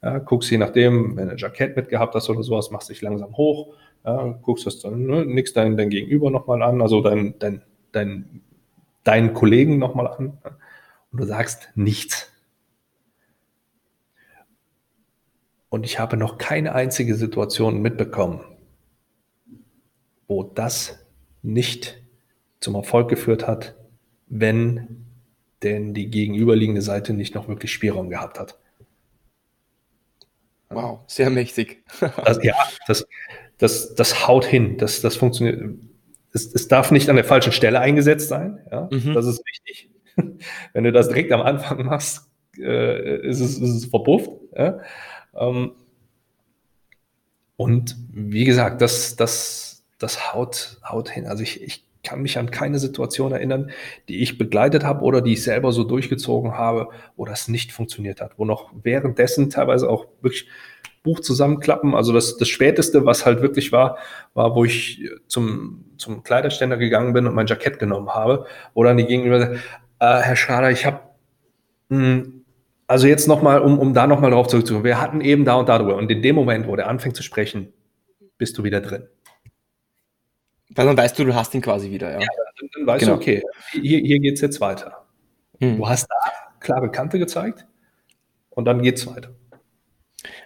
ja, guckst je nachdem, wenn du ein Jackett mitgehabt hast oder sowas, machst dich langsam hoch, ja, guckst das dann, ne, nix dein, dein Gegenüber nochmal an, also dein, dein, dein deinen Kollegen nochmal an. Und du sagst nichts. Und ich habe noch keine einzige Situation mitbekommen, wo das nicht zum Erfolg geführt hat, wenn denn die gegenüberliegende Seite nicht noch wirklich Spielraum gehabt hat. Wow, sehr mächtig. also, ja, das, das, das haut hin, das, das funktioniert. Es, es darf nicht an der falschen Stelle eingesetzt sein, ja? Mhm. das ist wichtig. [LAUGHS] Wenn du das direkt am Anfang machst, äh, ist, es, ist es verpufft. Ja? Ähm, und wie gesagt, das, das, das haut, haut hin. Also ich, ich kann mich an keine Situation erinnern, die ich begleitet habe oder die ich selber so durchgezogen habe, wo das nicht funktioniert hat, wo noch währenddessen teilweise auch wirklich Buch zusammenklappen. Also das, das Späteste, was halt wirklich war, war, wo ich zum, zum Kleiderständer gegangen bin und mein Jackett genommen habe, wo dann die Gegenüber äh, Herr Schrader, ich habe, hm, also jetzt nochmal, um, um da nochmal drauf zurückzukommen, wir hatten eben da und da drüber und in dem Moment, wo der anfängt zu sprechen, bist du wieder drin. Weil dann weißt du, du hast ihn quasi wieder, ja. ja dann, dann weißt genau. du, okay, hier, hier geht es jetzt weiter. Hm. Du hast da klare Kante gezeigt und dann geht es weiter.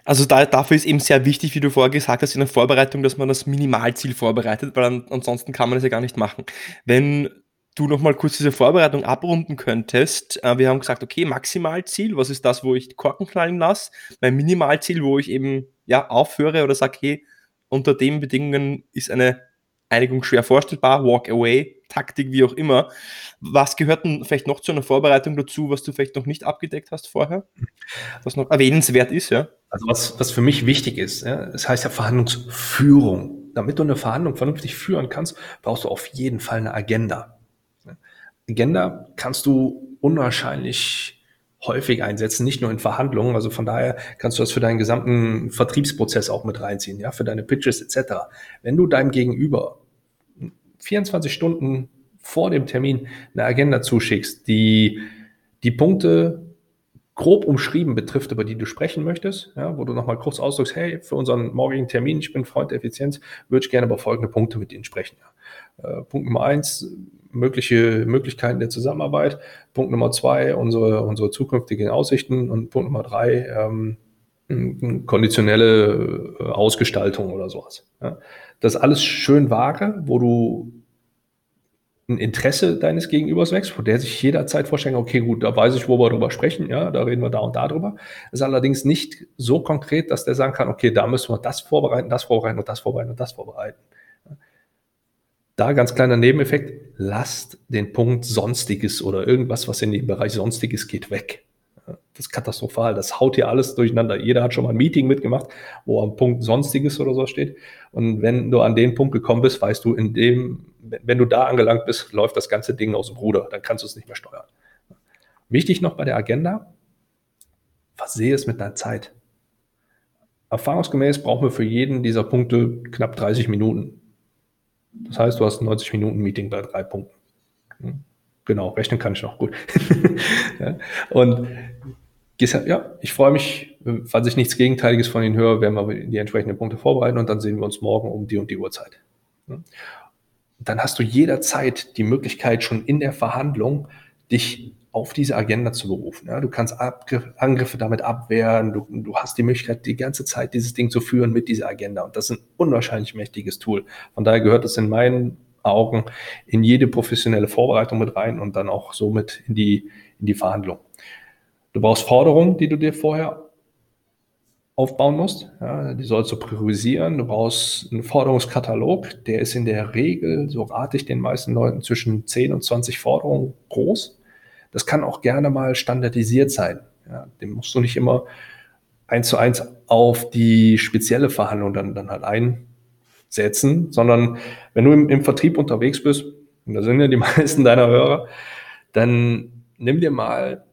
Also da, dafür ist eben sehr wichtig, wie du vorher gesagt hast, in der Vorbereitung, dass man das Minimalziel vorbereitet, weil an, ansonsten kann man das ja gar nicht machen. Wenn du nochmal kurz diese Vorbereitung abrunden könntest, äh, wir haben gesagt, okay, Maximalziel, was ist das, wo ich Korken knallen lasse? Mein Minimalziel, wo ich eben ja aufhöre oder sage, hey, unter den Bedingungen ist eine Einigung schwer vorstellbar, Walk Away, Taktik, wie auch immer. Was gehört denn vielleicht noch zu einer Vorbereitung dazu, was du vielleicht noch nicht abgedeckt hast vorher? Was noch erwähnenswert ist, ja? Also was, was für mich wichtig ist, ja, das heißt ja Verhandlungsführung. Damit du eine Verhandlung vernünftig führen kannst, brauchst du auf jeden Fall eine Agenda. Agenda kannst du unwahrscheinlich häufig einsetzen, nicht nur in Verhandlungen. Also von daher kannst du das für deinen gesamten Vertriebsprozess auch mit reinziehen, ja, für deine Pitches etc. Wenn du deinem Gegenüber 24 Stunden vor dem Termin eine Agenda zuschickst, die die Punkte grob umschrieben betrifft, über die du sprechen möchtest, ja, wo du nochmal kurz ausdrückst, hey, für unseren morgigen Termin, ich bin Freund der Effizienz, würde ich gerne über folgende Punkte mit Ihnen sprechen. Äh, Punkt Nummer eins, mögliche Möglichkeiten der Zusammenarbeit. Punkt Nummer zwei, unsere, unsere zukünftigen Aussichten. Und Punkt Nummer drei, ähm, konditionelle äh, Ausgestaltung oder sowas. Ja. Das alles schön vage, wo du ein Interesse deines Gegenübers wächst, wo der sich jederzeit vorstellen kann, okay, gut, da weiß ich, wo wir drüber sprechen, ja, da reden wir da und da drüber. Ist allerdings nicht so konkret, dass der sagen kann, okay, da müssen wir das vorbereiten, das vorbereiten und das vorbereiten und das vorbereiten. Da ganz kleiner Nebeneffekt, lasst den Punkt Sonstiges oder irgendwas, was in den Bereich Sonstiges geht, weg. Das ist katastrophal. Das haut hier alles durcheinander. Jeder hat schon mal ein Meeting mitgemacht, wo am Punkt Sonstiges oder so steht. Und wenn du an den Punkt gekommen bist, weißt du, in dem, wenn du da angelangt bist, läuft das ganze Ding aus dem Ruder. Dann kannst du es nicht mehr steuern. Wichtig noch bei der Agenda, versehe es mit deiner Zeit. Erfahrungsgemäß brauchen wir für jeden dieser Punkte knapp 30 Minuten. Das heißt, du hast ein 90 Minuten Meeting bei drei Punkten. Hm? Genau, rechnen kann ich noch gut. [LAUGHS] Und ja, ich freue mich, falls ich nichts Gegenteiliges von Ihnen höre, werden wir die entsprechenden Punkte vorbereiten und dann sehen wir uns morgen um die und die Uhrzeit. Dann hast du jederzeit die Möglichkeit, schon in der Verhandlung dich auf diese Agenda zu berufen. Ja, du kannst Abgriff, Angriffe damit abwehren, du, du hast die Möglichkeit, die ganze Zeit dieses Ding zu führen mit dieser Agenda. Und das ist ein unwahrscheinlich mächtiges Tool. Von daher gehört es in meinen Augen in jede professionelle Vorbereitung mit rein und dann auch somit in die, in die Verhandlung. Du brauchst Forderungen, die du dir vorher aufbauen musst. Ja, die sollst du priorisieren. Du brauchst einen Forderungskatalog. Der ist in der Regel, so rate ich den meisten Leuten, zwischen 10 und 20 Forderungen groß. Das kann auch gerne mal standardisiert sein. Ja, den musst du nicht immer eins zu eins auf die spezielle Verhandlung dann, dann halt einsetzen, sondern wenn du im, im Vertrieb unterwegs bist, und da sind ja die [LAUGHS] meisten deiner Hörer, dann nimm dir mal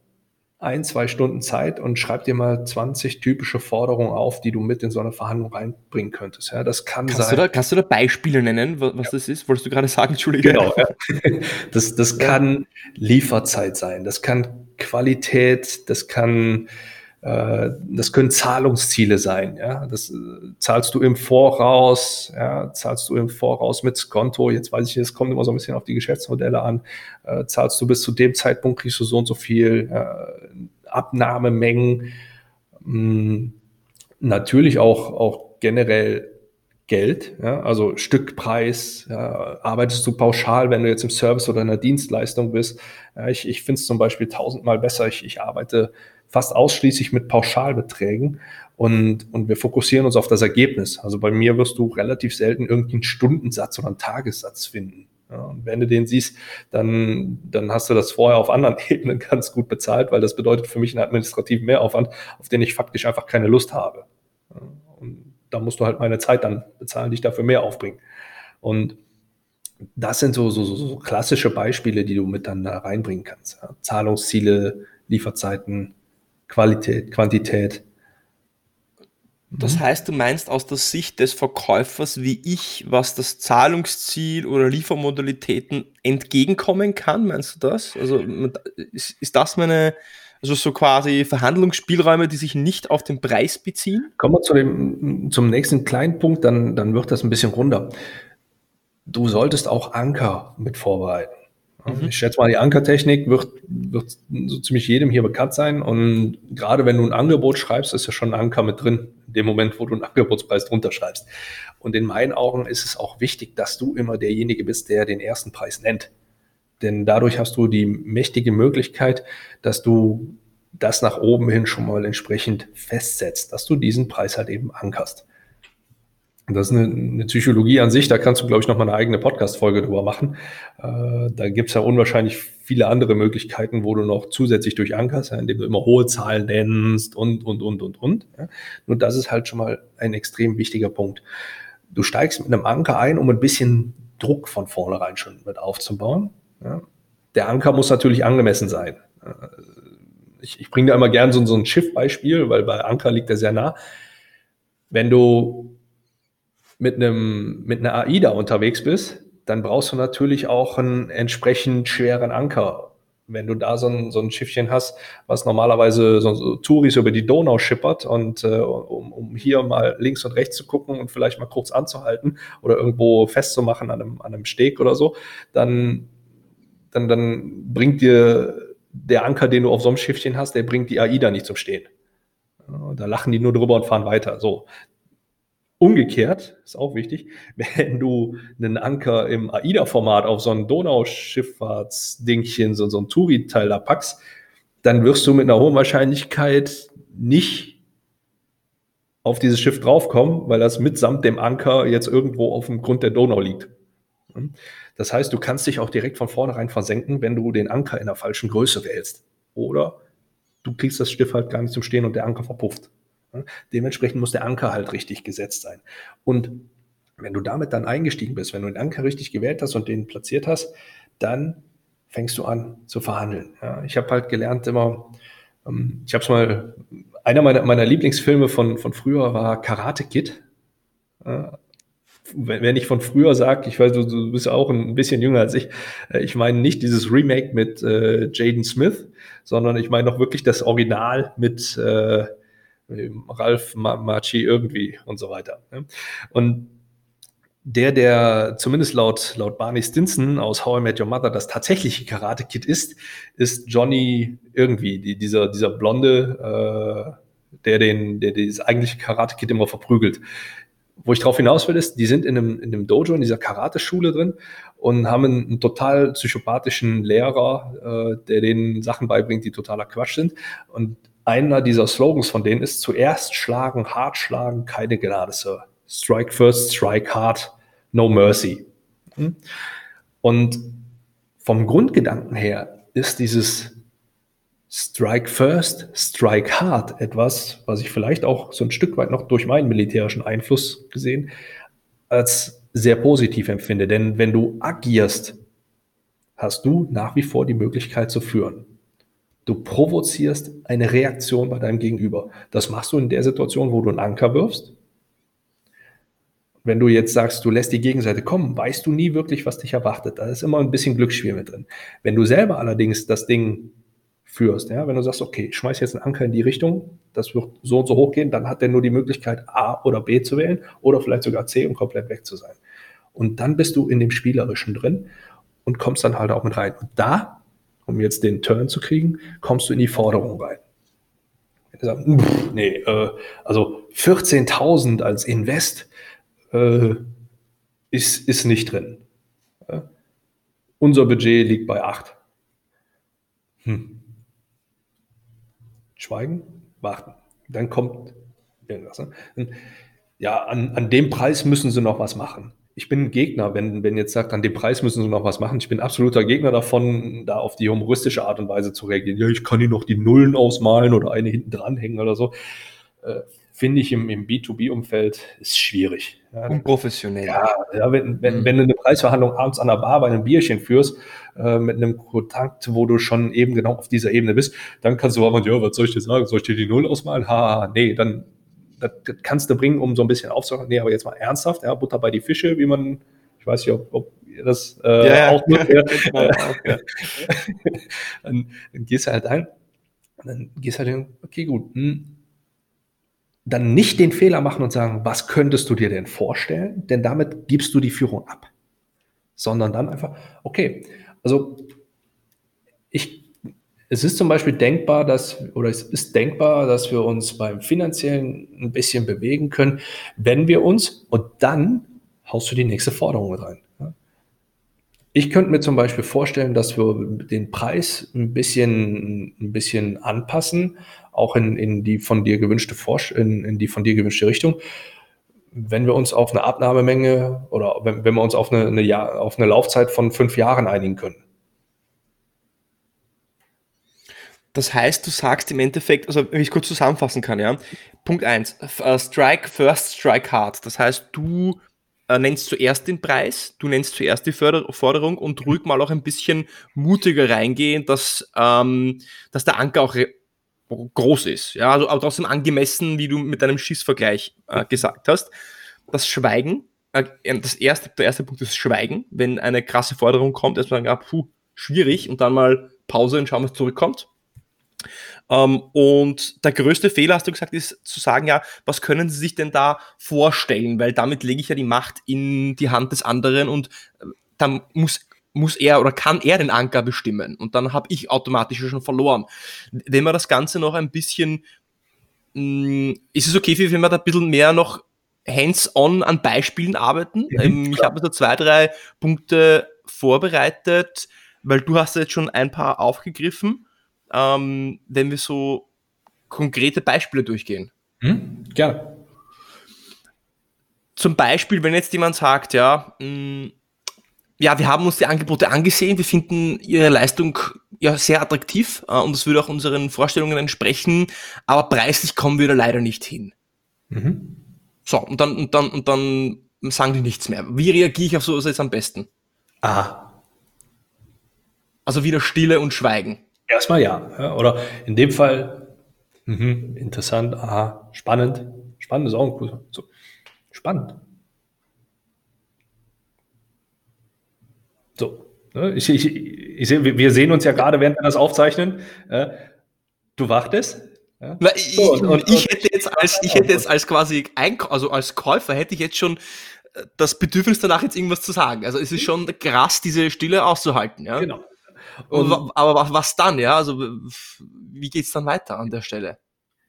ein, zwei Stunden Zeit und schreib dir mal 20 typische Forderungen auf, die du mit in so eine Verhandlung reinbringen könntest. Ja, das kann kannst sein. Du da, kannst du da Beispiele nennen, was, ja. das ist? Wolltest du gerade sagen, Entschuldige? Genau. Ja. [LAUGHS] Das, das kann Lieferzeit sein, das kann Qualität, das kann das können Zahlungsziele sein. Ja? Das äh, zahlst du im Voraus, ja? zahlst du im Voraus mit Konto. Jetzt weiß ich, es kommt immer so ein bisschen auf die Geschäftsmodelle an. Äh, zahlst du bis zu dem Zeitpunkt kriegst du so und so viel äh, Abnahmemengen. Hm, natürlich auch, auch generell Geld, ja, also Stückpreis, ja, arbeitest du pauschal, wenn du jetzt im Service oder in der Dienstleistung bist. Ja, ich ich finde es zum Beispiel tausendmal besser. Ich, ich arbeite fast ausschließlich mit Pauschalbeträgen und, und wir fokussieren uns auf das Ergebnis. Also bei mir wirst du relativ selten irgendeinen Stundensatz oder einen Tagessatz finden. Ja, und wenn du den siehst, dann, dann hast du das vorher auf anderen [LAUGHS] Ebenen ganz gut bezahlt, weil das bedeutet für mich einen administrativen Mehraufwand, auf den ich faktisch einfach keine Lust habe. Ja, da musst du halt meine Zeit dann bezahlen, die ich dafür mehr aufbringe. Und das sind so, so, so klassische Beispiele, die du mit dann da reinbringen kannst. Ja. Zahlungsziele, Lieferzeiten, Qualität, Quantität. Das mhm. heißt, du meinst aus der Sicht des Verkäufers wie ich, was das Zahlungsziel oder Liefermodalitäten entgegenkommen kann, meinst du das? Also ist, ist das meine, also so quasi Verhandlungsspielräume, die sich nicht auf den Preis beziehen? Kommen wir zu dem, zum nächsten kleinen Punkt, dann, dann wird das ein bisschen runder. Du solltest auch Anker mit vorbereiten. Mhm. Ich schätze mal, die Ankertechnik wird, wird so ziemlich jedem hier bekannt sein. Und gerade wenn du ein Angebot schreibst, ist ja schon ein Anker mit drin, in dem Moment, wo du einen Angebotspreis drunter schreibst. Und in meinen Augen ist es auch wichtig, dass du immer derjenige bist, der den ersten Preis nennt. Denn dadurch hast du die mächtige Möglichkeit, dass du das nach oben hin schon mal entsprechend festsetzt, dass du diesen Preis halt eben ankerst. Das ist eine, eine, Psychologie an sich, da kannst du, glaube ich, noch mal eine eigene Podcast-Folge drüber machen. Äh, da gibt's ja unwahrscheinlich viele andere Möglichkeiten, wo du noch zusätzlich durch ankerst, ja, indem du immer hohe Zahlen nennst und, und, und, und, und. Ja. Nur das ist halt schon mal ein extrem wichtiger Punkt. Du steigst mit einem Anker ein, um ein bisschen Druck von vornherein schon mit aufzubauen. Ja. Der Anker muss natürlich angemessen sein. Äh, ich, ich bringe da immer gern so, so ein Schiffbeispiel, weil bei Anker liegt er sehr nah. Wenn du mit einem, mit einer AIDA unterwegs bist, dann brauchst du natürlich auch einen entsprechend schweren Anker. Wenn du da so ein, so ein Schiffchen hast, was normalerweise so, so Touris über die Donau schippert und äh, um, um hier mal links und rechts zu gucken und vielleicht mal kurz anzuhalten oder irgendwo festzumachen an einem, an einem Steg oder so, dann, dann, dann bringt dir der Anker, den du auf so einem Schiffchen hast, der bringt die AIDA nicht zum Stehen. Da lachen die nur drüber und fahren weiter. So, Umgekehrt, ist auch wichtig, [LAUGHS] wenn du einen Anker im AIDA-Format auf so ein Donauschifffahrtsdingchen, so, so ein Touri-Teil da packst, dann wirst du mit einer hohen Wahrscheinlichkeit nicht auf dieses Schiff draufkommen, weil das mitsamt dem Anker jetzt irgendwo auf dem Grund der Donau liegt. Das heißt, du kannst dich auch direkt von vornherein versenken, wenn du den Anker in der falschen Größe wählst. Oder du kriegst das Schiff halt gar nicht zum Stehen und der Anker verpufft. Dementsprechend muss der Anker halt richtig gesetzt sein. Und wenn du damit dann eingestiegen bist, wenn du den Anker richtig gewählt hast und den platziert hast, dann fängst du an zu verhandeln. Ja, ich habe halt gelernt immer, ähm, ich habe es mal, einer meiner, meiner Lieblingsfilme von, von früher war Karate Kid. Wenn, wenn ich von früher sage, ich weiß, du, du bist auch ein bisschen jünger als ich, äh, ich meine nicht dieses Remake mit äh, Jaden Smith, sondern ich meine noch wirklich das Original mit äh, Ralf Maci irgendwie und so weiter. Ne? Und der, der zumindest laut, laut Barney Stinson aus How I Met Your Mother das tatsächliche Karate-Kid ist, ist Johnny irgendwie, die, dieser, dieser Blonde, äh, der den, der dieses eigentliche Karate-Kid immer verprügelt. Wo ich drauf hinaus will, ist, die sind in einem, in einem Dojo, in dieser Karate-Schule drin und haben einen, einen total psychopathischen Lehrer, äh, der denen Sachen beibringt, die totaler Quatsch sind. Und einer dieser Slogans von denen ist zuerst schlagen, hart schlagen, keine Gnade, Sir. Strike first, strike hard, no mercy. Hm? Und vom Grundgedanken her ist dieses Strike first, strike hard etwas, was ich vielleicht auch so ein Stück weit noch durch meinen militärischen Einfluss gesehen als sehr positiv empfinde. Denn wenn du agierst, hast du nach wie vor die Möglichkeit zu führen. Du provozierst eine Reaktion bei deinem Gegenüber. Das machst du in der Situation, wo du einen Anker wirfst. Wenn du jetzt sagst, du lässt die Gegenseite kommen, weißt du nie wirklich, was dich erwartet. Da ist immer ein bisschen Glücksspiel mit drin. Wenn du selber allerdings das Ding führst, ja, wenn du sagst, okay, ich schmeiß jetzt einen Anker in die Richtung, das wird so und so hochgehen, dann hat der nur die Möglichkeit, A oder B zu wählen oder vielleicht sogar C, um komplett weg zu sein. Und dann bist du in dem Spielerischen drin und kommst dann halt auch mit rein. Und da, um jetzt den Turn zu kriegen, kommst du in die Forderung rein. Nee, äh, also 14.000 als Invest äh, ist, ist nicht drin. Ja? Unser Budget liegt bei 8. Hm. Schweigen, warten. Dann kommt irgendwas. Ne? Ja, an, an dem Preis müssen sie noch was machen. Ich bin ein Gegner, wenn, wenn jetzt sagt, an dem Preis müssen sie noch was machen. Ich bin absoluter Gegner davon, da auf die humoristische Art und Weise zu reagieren. Ja, ich kann hier noch die Nullen ausmalen oder eine hinten dranhängen oder so. Äh, Finde ich im, im B2B-Umfeld ist schwierig. Ja, Unprofessionell. Ja, ja wenn, wenn, mhm. wenn du eine Preisverhandlung abends an der Bar bei einem Bierchen führst, äh, mit einem Kontakt, wo du schon eben genau auf dieser Ebene bist, dann kannst du aber, ja, was soll ich dir sagen? Soll ich dir die Null ausmalen? Ha, nee, dann das, das kannst du bringen, um so ein bisschen aufzuhören. Nee, aber jetzt mal ernsthaft, ja, Butter bei die Fische, wie man, ich weiß nicht, ob, ob ihr das äh, ja, auch nutzt. [LAUGHS] Ja. ja. [LAUGHS] dann, dann, gehst du halt ein, dann gehst du halt hin, okay, gut, hm, dann nicht den Fehler machen und sagen, was könntest du dir denn vorstellen? Denn damit gibst du die Führung ab. Sondern dann einfach, okay, also ich, es ist zum Beispiel denkbar, dass, oder es ist denkbar, dass wir uns beim finanziellen ein bisschen bewegen können, wenn wir uns, und dann haust du die nächste Forderung rein. Ich könnte mir zum Beispiel vorstellen, dass wir den Preis ein bisschen, ein bisschen anpassen, auch in, in die von dir gewünschte Forsch in, in die von dir gewünschte Richtung. Wenn wir uns auf eine Abnahmemenge oder wenn, wenn wir uns auf eine, eine Jahr, auf eine Laufzeit von fünf Jahren einigen können. Das heißt, du sagst im Endeffekt, also wenn ich kurz zusammenfassen kann, ja. Punkt eins: uh, Strike first, strike hard. Das heißt, du äh, nennst zuerst den Preis, du nennst zuerst die Förder Forderung und ruhig mal auch ein bisschen mutiger reingehen, dass, ähm, dass der Anker auch groß ist. Ja, also aber trotzdem angemessen, wie du mit deinem Schießvergleich äh, gesagt hast. Das Schweigen, äh, das erste, der erste Punkt ist Schweigen. Wenn eine krasse Forderung kommt, erstmal sagen, ja, puh, schwierig und dann mal Pause und schauen, was zurückkommt. Ähm, und der größte Fehler, hast du gesagt, ist zu sagen, ja, was können Sie sich denn da vorstellen? Weil damit lege ich ja die Macht in die Hand des anderen und äh, dann muss muss er oder kann er den Anker bestimmen und dann habe ich automatisch schon verloren. Wenn man das Ganze noch ein bisschen, mh, mm, ist es okay, wenn wir da ein bisschen mehr noch hands-on an Beispielen arbeiten? Mhm, ähm, ich habe so zwei, drei Punkte vorbereitet, weil du hast jetzt schon ein paar aufgegriffen ähm, wenn wir so konkrete Beispiele durchgehen. Hm? Gerne. Zum Beispiel, wenn jetzt jemand sagt, ja, mh, hm, ja, wir haben uns die Angebote angesehen, wir finden ihre Leistung ja sehr attraktiv äh, und es würde auch unseren Vorstellungen entsprechen, aber preislich kommen wir da leider nicht hin. Mhm. So, und dann, und dann, und dann sagen die nichts mehr. Wie reagiere ich auf sowas jetzt am besten? Aha. Also wieder Stille und Schweigen. Erstmal ja. Oder in dem Fall, mh, interessant, aha, spannend. Spannend ist auch ein cooler. So, spannend. So. Ne? Ich, ich, ich sehe, wir sehen uns ja gerade, während wir das aufzeichnen. Du wartest. Ja? Ich, so, und, und, ich, hätte jetzt als, ich hätte jetzt als quasi Eink also als Käufer hätte ich jetzt schon äh, das Bedürfnis danach jetzt irgendwas zu sagen. Also es ist schon krass, diese Stille auszuhalten. Ja? Genau. Und, aber was dann, ja? Also wie geht's dann weiter an der Stelle?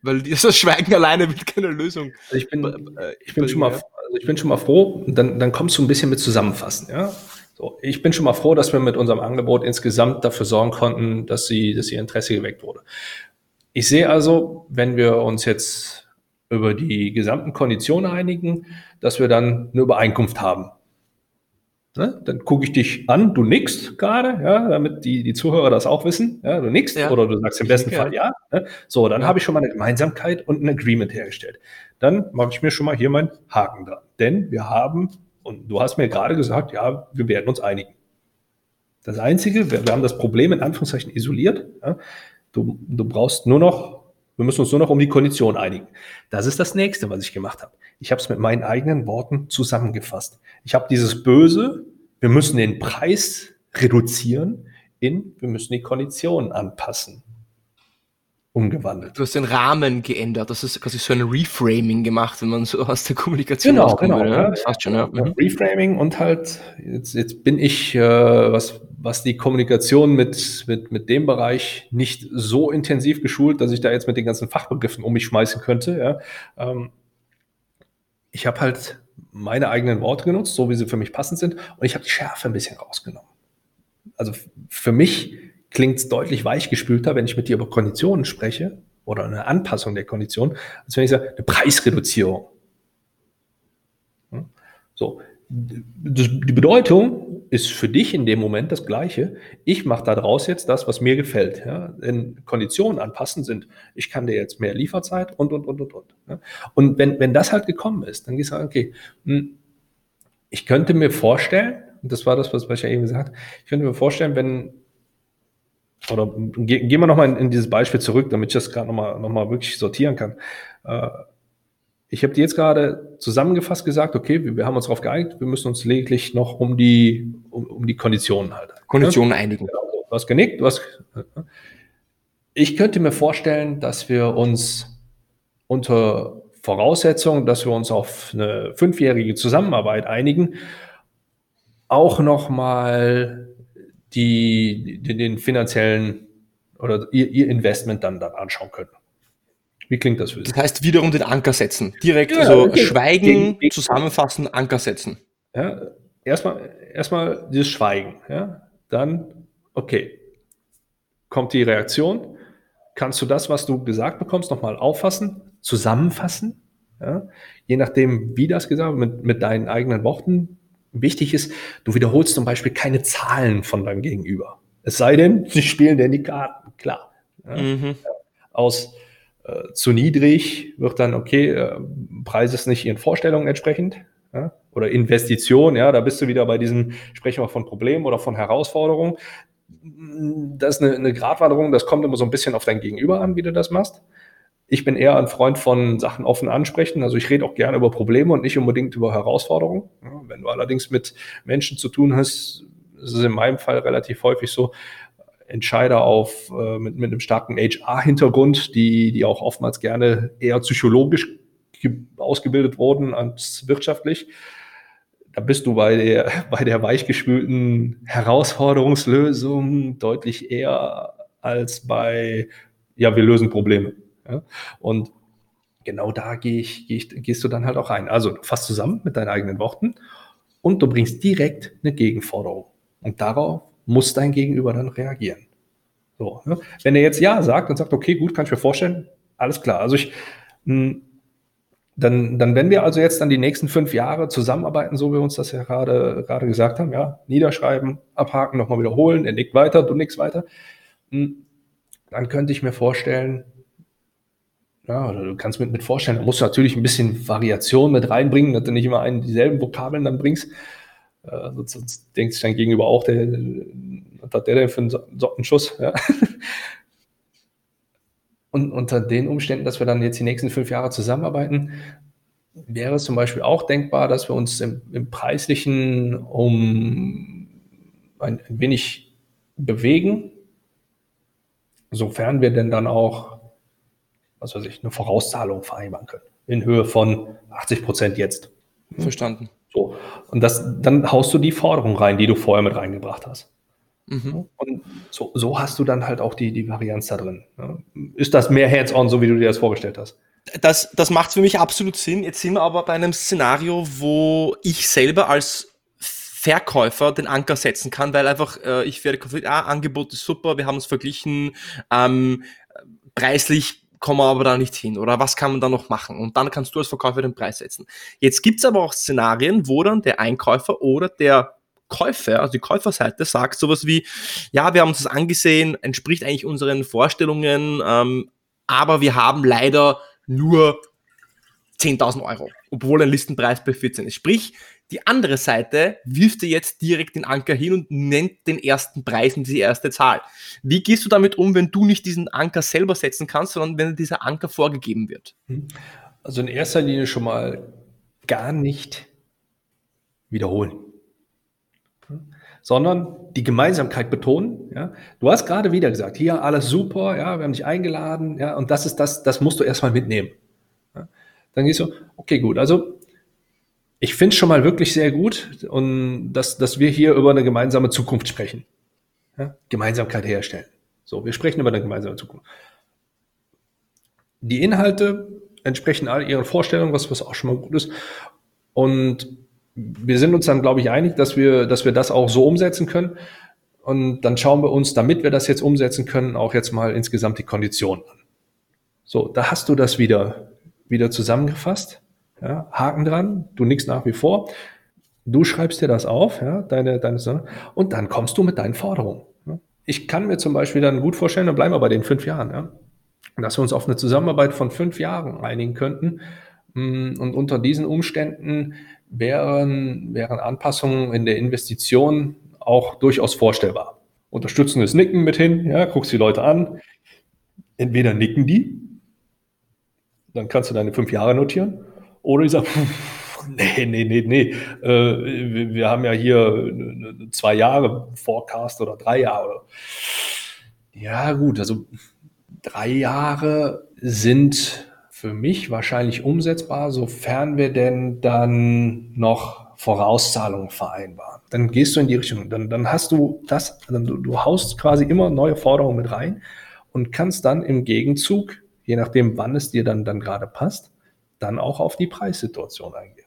Weil dieses [LAUGHS] Schweigen alleine wird keine Lösung. Also ich bin, äh, ich bin schon mal, also ich bin schon mal froh, dann, dann kommst du ein bisschen mit zusammenfassen, ja. So, ich bin schon mal froh, dass wir mit unserem Angebot insgesamt dafür sorgen konnten, dass sie, dass ihr Interesse geweckt wurde. Ich sehe also, wenn wir uns jetzt über die gesamten Konditionen einigen, dass wir dann eine Übereinkunft haben. Ne? Dann gucke ich dich an, du nickst gerade, ja, damit die, die Zuhörer das auch wissen. Ja, du nickst ja. oder du sagst im besten Fall ja. Ne? So, dann ja. habe ich schon mal eine Gemeinsamkeit und ein Agreement hergestellt. Dann mache ich mir schon mal hier meinen Haken dran. Denn wir haben, und du hast mir gerade gesagt, ja, wir werden uns einigen. Das Einzige, wir, wir haben das Problem in Anführungszeichen isoliert. Ja? Du, du brauchst nur noch, wir müssen uns nur noch um die Kondition einigen. Das ist das nächste, was ich gemacht habe. Ich habe es mit meinen eigenen Worten zusammengefasst. Ich habe dieses Böse, wir müssen den Preis reduzieren, in wir müssen die Konditionen anpassen. Umgewandelt. Du hast den Rahmen geändert. Das ist quasi so ein Reframing gemacht, wenn man so aus der Kommunikation genau, genau, will. Ja, das schon, ja. Mhm. Reframing und halt, jetzt, jetzt bin ich, äh, was, was die Kommunikation mit, mit, mit dem Bereich nicht so intensiv geschult, dass ich da jetzt mit den ganzen Fachbegriffen um mich schmeißen könnte. Ja. Ähm, ich habe halt meine eigenen Worte genutzt, so wie sie für mich passend sind, und ich habe die Schärfe ein bisschen rausgenommen. Also für mich klingt es deutlich weichgespülter, wenn ich mit dir über Konditionen spreche oder eine Anpassung der Konditionen, als wenn ich sage, eine Preisreduzierung. So, die Bedeutung ist für dich in dem Moment das gleiche. Ich mache daraus jetzt das, was mir gefällt. Ja? Denn Konditionen anpassen sind, ich kann dir jetzt mehr Lieferzeit und, und, und, und, und. Ja? Und wenn, wenn das halt gekommen ist, dann gehst du sagen, okay, hm, ich könnte mir vorstellen, und das war das, was ich ja eben gesagt habe, ich könnte mir vorstellen, wenn, oder gehen wir nochmal in, in dieses Beispiel zurück, damit ich das gerade nochmal noch mal wirklich sortieren kann. Äh, ich habe dir jetzt gerade zusammengefasst gesagt, okay, wir, wir, haben uns darauf geeinigt, wir müssen uns lediglich noch um die, um, um die Konditionen halt. Konditionen ja? einigen. Genau, du hast genickt, du hast, ich könnte mir vorstellen, dass wir uns unter Voraussetzung, dass wir uns auf eine fünfjährige Zusammenarbeit einigen, auch nochmal die, die, den finanziellen oder ihr, ihr Investment dann, dann anschauen können. Wie klingt das für Sie? Das heißt wiederum den Anker setzen. Direkt ja, also okay. schweigen, Gegen, zusammenfassen, Anker setzen. Ja, erstmal, erstmal dieses Schweigen. Ja? Dann, okay, kommt die Reaktion. Kannst du das, was du gesagt bekommst, nochmal auffassen, zusammenfassen? Ja? Je nachdem, wie das gesagt wird, mit, mit deinen eigenen Worten. Wichtig ist, du wiederholst zum Beispiel keine Zahlen von deinem Gegenüber. Es sei denn, [LAUGHS] sie spielen denn die Karten, klar. Mhm. Aus äh, zu niedrig, wird dann, okay, äh, Preis ist nicht Ihren Vorstellungen entsprechend. Ja? Oder Investition, ja, da bist du wieder bei diesem, sprechen wir von Problemen oder von Herausforderungen. Das ist eine, eine Gratwanderung, das kommt immer so ein bisschen auf dein Gegenüber an, wie du das machst. Ich bin eher ein Freund von Sachen offen ansprechen. Also ich rede auch gerne über Probleme und nicht unbedingt über Herausforderungen. Ja, wenn du allerdings mit Menschen zu tun hast, ist es in meinem Fall relativ häufig so, Entscheider auf, äh, mit, mit einem starken HR-Hintergrund, die, die auch oftmals gerne eher psychologisch ausgebildet wurden als wirtschaftlich. Da bist du bei der, [LAUGHS] bei der weichgespülten Herausforderungslösung deutlich eher als bei, ja, wir lösen Probleme. Ja? Und genau da gehe ich, geh ich, gehst du dann halt auch rein. Also fass zusammen mit deinen eigenen Worten und du bringst direkt eine Gegenforderung. Und darauf muss dein Gegenüber dann reagieren. So, ne? Wenn er jetzt Ja sagt und sagt, okay, gut, kann ich mir vorstellen, alles klar. Also ich, mh, hm, dann, dann, wenn wir also jetzt dann die nächsten fünf Jahre zusammenarbeiten, so wie wir uns das ja gerade, gerade gesagt haben, ja, niederschreiben, abhaken, nochmal wiederholen, er nickt weiter, du nickst weiter, hm, dann könnte ich mir vorstellen, ja, oder du kannst mit, mit vorstellen, da musst du natürlich ein bisschen Variation mit reinbringen, dass du nicht immer einen dieselben Vokabeln dann bringst. Äh, sonst denkt sich dein Gegenüber auch, der, was hat der denn für einen Sockenschuss? Ja? [LAUGHS] Und unter den Umständen, dass wir dann jetzt die nächsten fünf Jahre zusammenarbeiten, wäre es zum Beispiel auch denkbar, dass wir uns im, im Preislichen um ein, ein, wenig bewegen, sofern wir denn dann auch, was weiß ich, eine Vorauszahlung vereinbaren können, in Höhe von 80 Prozent jetzt. Verstanden. So. Und das, dann haust du die Forderung rein, die du vorher mit reingebracht hast. Mhm. Und so, so, hast du dann halt auch die, die Varianz da drin. Ist das mehr Hands-on, so wie du dir das vorgestellt hast? Das, das macht für mich absolut Sinn. Jetzt sind wir aber bei einem Szenario, wo ich selber als Verkäufer den Anker setzen kann, weil einfach äh, ich werde konflikt, ah, Angebot ist super, wir haben uns verglichen, ähm, preislich kommen wir aber da nicht hin oder was kann man da noch machen? Und dann kannst du als Verkäufer den Preis setzen. Jetzt gibt's aber auch Szenarien, wo dann der Einkäufer oder der Käufer, also die Käuferseite sagt sowas wie, ja, wir haben uns das angesehen, entspricht eigentlich unseren Vorstellungen, ähm, aber wir haben leider nur 10.000 Euro, obwohl ein Listenpreis bei 14 ist. Sprich, die andere Seite wirft dir jetzt direkt den Anker hin und nennt den ersten Preis und die erste Zahl. Wie gehst du damit um, wenn du nicht diesen Anker selber setzen kannst, sondern wenn dieser Anker vorgegeben wird? Hm. Also in erster Linie schon mal gar nicht wiederholen. sondern die Gemeinsamkeit betonen. Ja? Du hast gerade wieder gesagt, hier alles super, ja, wir haben dich eingeladen, ja, und das ist das, das musst du erstmal mitnehmen. Ja? Dann gehst du, okay, gut, also ich finde es schon mal wirklich sehr gut, und dass, dass wir hier über eine gemeinsame Zukunft sprechen. Ja? Gemeinsamkeit herstellen. So, wir sprechen über eine gemeinsame Zukunft. Die Inhalte entsprechen all ihren Vorstellungen, was, was auch schon mal gut ist. Und wir sind uns dann, glaube ich, einig, dass wir, dass wir das auch so umsetzen können. Und dann schauen wir uns, damit wir das jetzt umsetzen können, auch jetzt mal insgesamt die Konditionen an. So, da hast du das wieder, wieder zusammengefasst. Ja, Haken dran, du nickst nach wie vor. Du schreibst dir das auf, ja, deine, deine, und dann kommst du mit deinen Forderungen. Ich kann mir zum Beispiel dann gut vorstellen, dann bleiben wir bei den fünf Jahren, ja, dass wir uns auf eine Zusammenarbeit von fünf Jahren einigen könnten. Mm, und unter diesen Umständen wären, wären Anpassungen in der Investition auch durchaus vorstellbar. Unterstützendes Nicken mit hin, ja, guckst die Leute an. Entweder nicken die, dann kannst du deine fünf Jahre notieren, oder ich sage, nee, nee, nee, nee, äh, wir haben ja hier zwei Jahre Forecast oder drei Jahre. Ja, gut, also drei Jahre sind für mich wahrscheinlich umsetzbar, sofern wir denn dann noch Vorauszahlungen vereinbaren. Dann gehst du in die Richtung, dann, dann hast du das, dann du, du haust quasi immer neue Forderungen mit rein und kannst dann im Gegenzug, je nachdem, wann es dir dann, dann gerade passt, dann auch auf die Preissituation eingehen.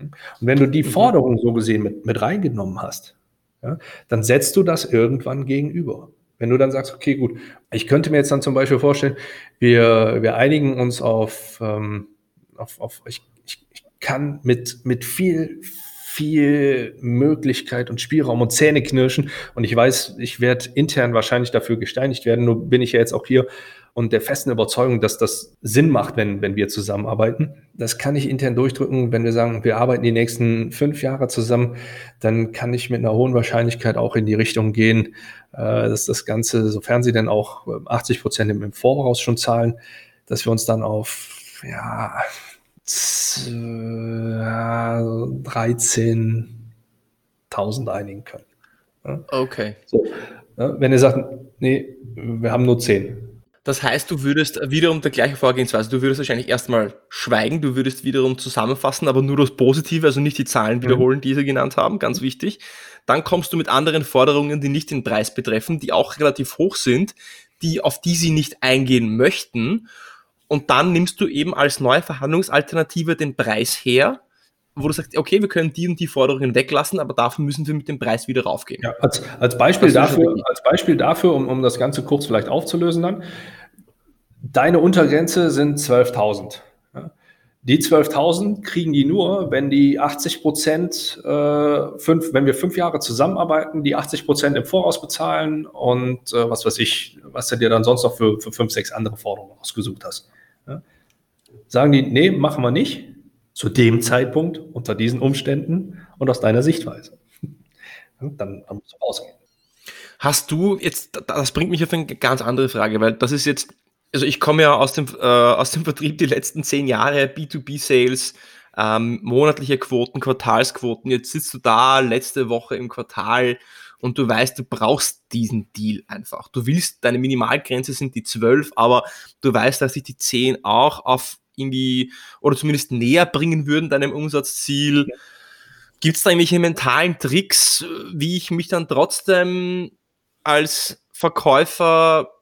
Und wenn du die mhm. Forderung so gesehen mit, mit reingenommen hast, ja, dann setzt du das irgendwann gegenüber. Wenn du dann sagst, okay, gut, ich könnte mir jetzt dann zum Beispiel vorstellen, wir, wir einigen uns auf, ähm, auf, auf ich, ich, ich kann mit, mit viel, viel Möglichkeit und Spielraum und Zähneknirschen und ich weiß, ich werde intern wahrscheinlich dafür gesteinigt werden, nur bin ich ja jetzt auch hier und der festen Überzeugung, dass das Sinn macht, wenn, wenn wir zusammenarbeiten. Das kann ich intern durchdrücken. Wenn wir sagen, wir arbeiten die nächsten fünf Jahre zusammen, dann kann ich mit einer hohen Wahrscheinlichkeit auch in die Richtung gehen, äh, dass das Ganze, sofern sie denn auch 80 Prozent im, im Voraus schon zahlen, dass wir uns dann auf, ja, 13.000 einigen können. Okay. So, wenn ihr sagt, nee, wir haben nur 10, das heißt, du würdest wiederum der gleiche Vorgehensweise, du würdest wahrscheinlich erstmal schweigen, du würdest wiederum zusammenfassen, aber nur das Positive, also nicht die Zahlen mhm. wiederholen, die sie genannt haben, ganz wichtig. Dann kommst du mit anderen Forderungen, die nicht den Preis betreffen, die auch relativ hoch sind, die, auf die sie nicht eingehen möchten. Und dann nimmst du eben als neue Verhandlungsalternative den Preis her, wo du sagst, okay, wir können die und die Forderungen weglassen, aber dafür müssen wir mit dem Preis wieder raufgehen. Ja, als, als, Beispiel, dafür, als Beispiel dafür, um, um das Ganze kurz vielleicht aufzulösen dann, deine Untergrenze sind 12.000. Ja. Die 12.000 kriegen die nur, wenn die 80 Prozent, äh, fünf, wenn wir fünf Jahre zusammenarbeiten, die 80 Prozent im Voraus bezahlen und äh, was weiß ich, was du dir dann sonst noch für, für fünf, sechs andere Forderungen ausgesucht hast. Ja. Sagen die, nee, machen wir nicht zu dem Zeitpunkt, unter diesen Umständen und aus deiner Sichtweise. Dann, musst du rausgehen. Hast du jetzt, das bringt mich auf eine ganz andere Frage, weil das ist jetzt, also ich komme ja aus dem, äh, aus dem Vertrieb die letzten zehn Jahre, B2B-Sales, ähm, monatliche Quoten, Quartalsquoten. Jetzt sitzt du da letzte Woche im Quartal und du weißt, du brauchst diesen Deal einfach. Du willst, deine Minimalgrenze sind die zwölf, aber du weißt, dass sich die zehn auch auf irgendwie oder zumindest näher bringen würden deinem Umsatzziel. Ja. Gibt es da irgendwelche mentalen Tricks, wie ich mich dann trotzdem als Verkäufer,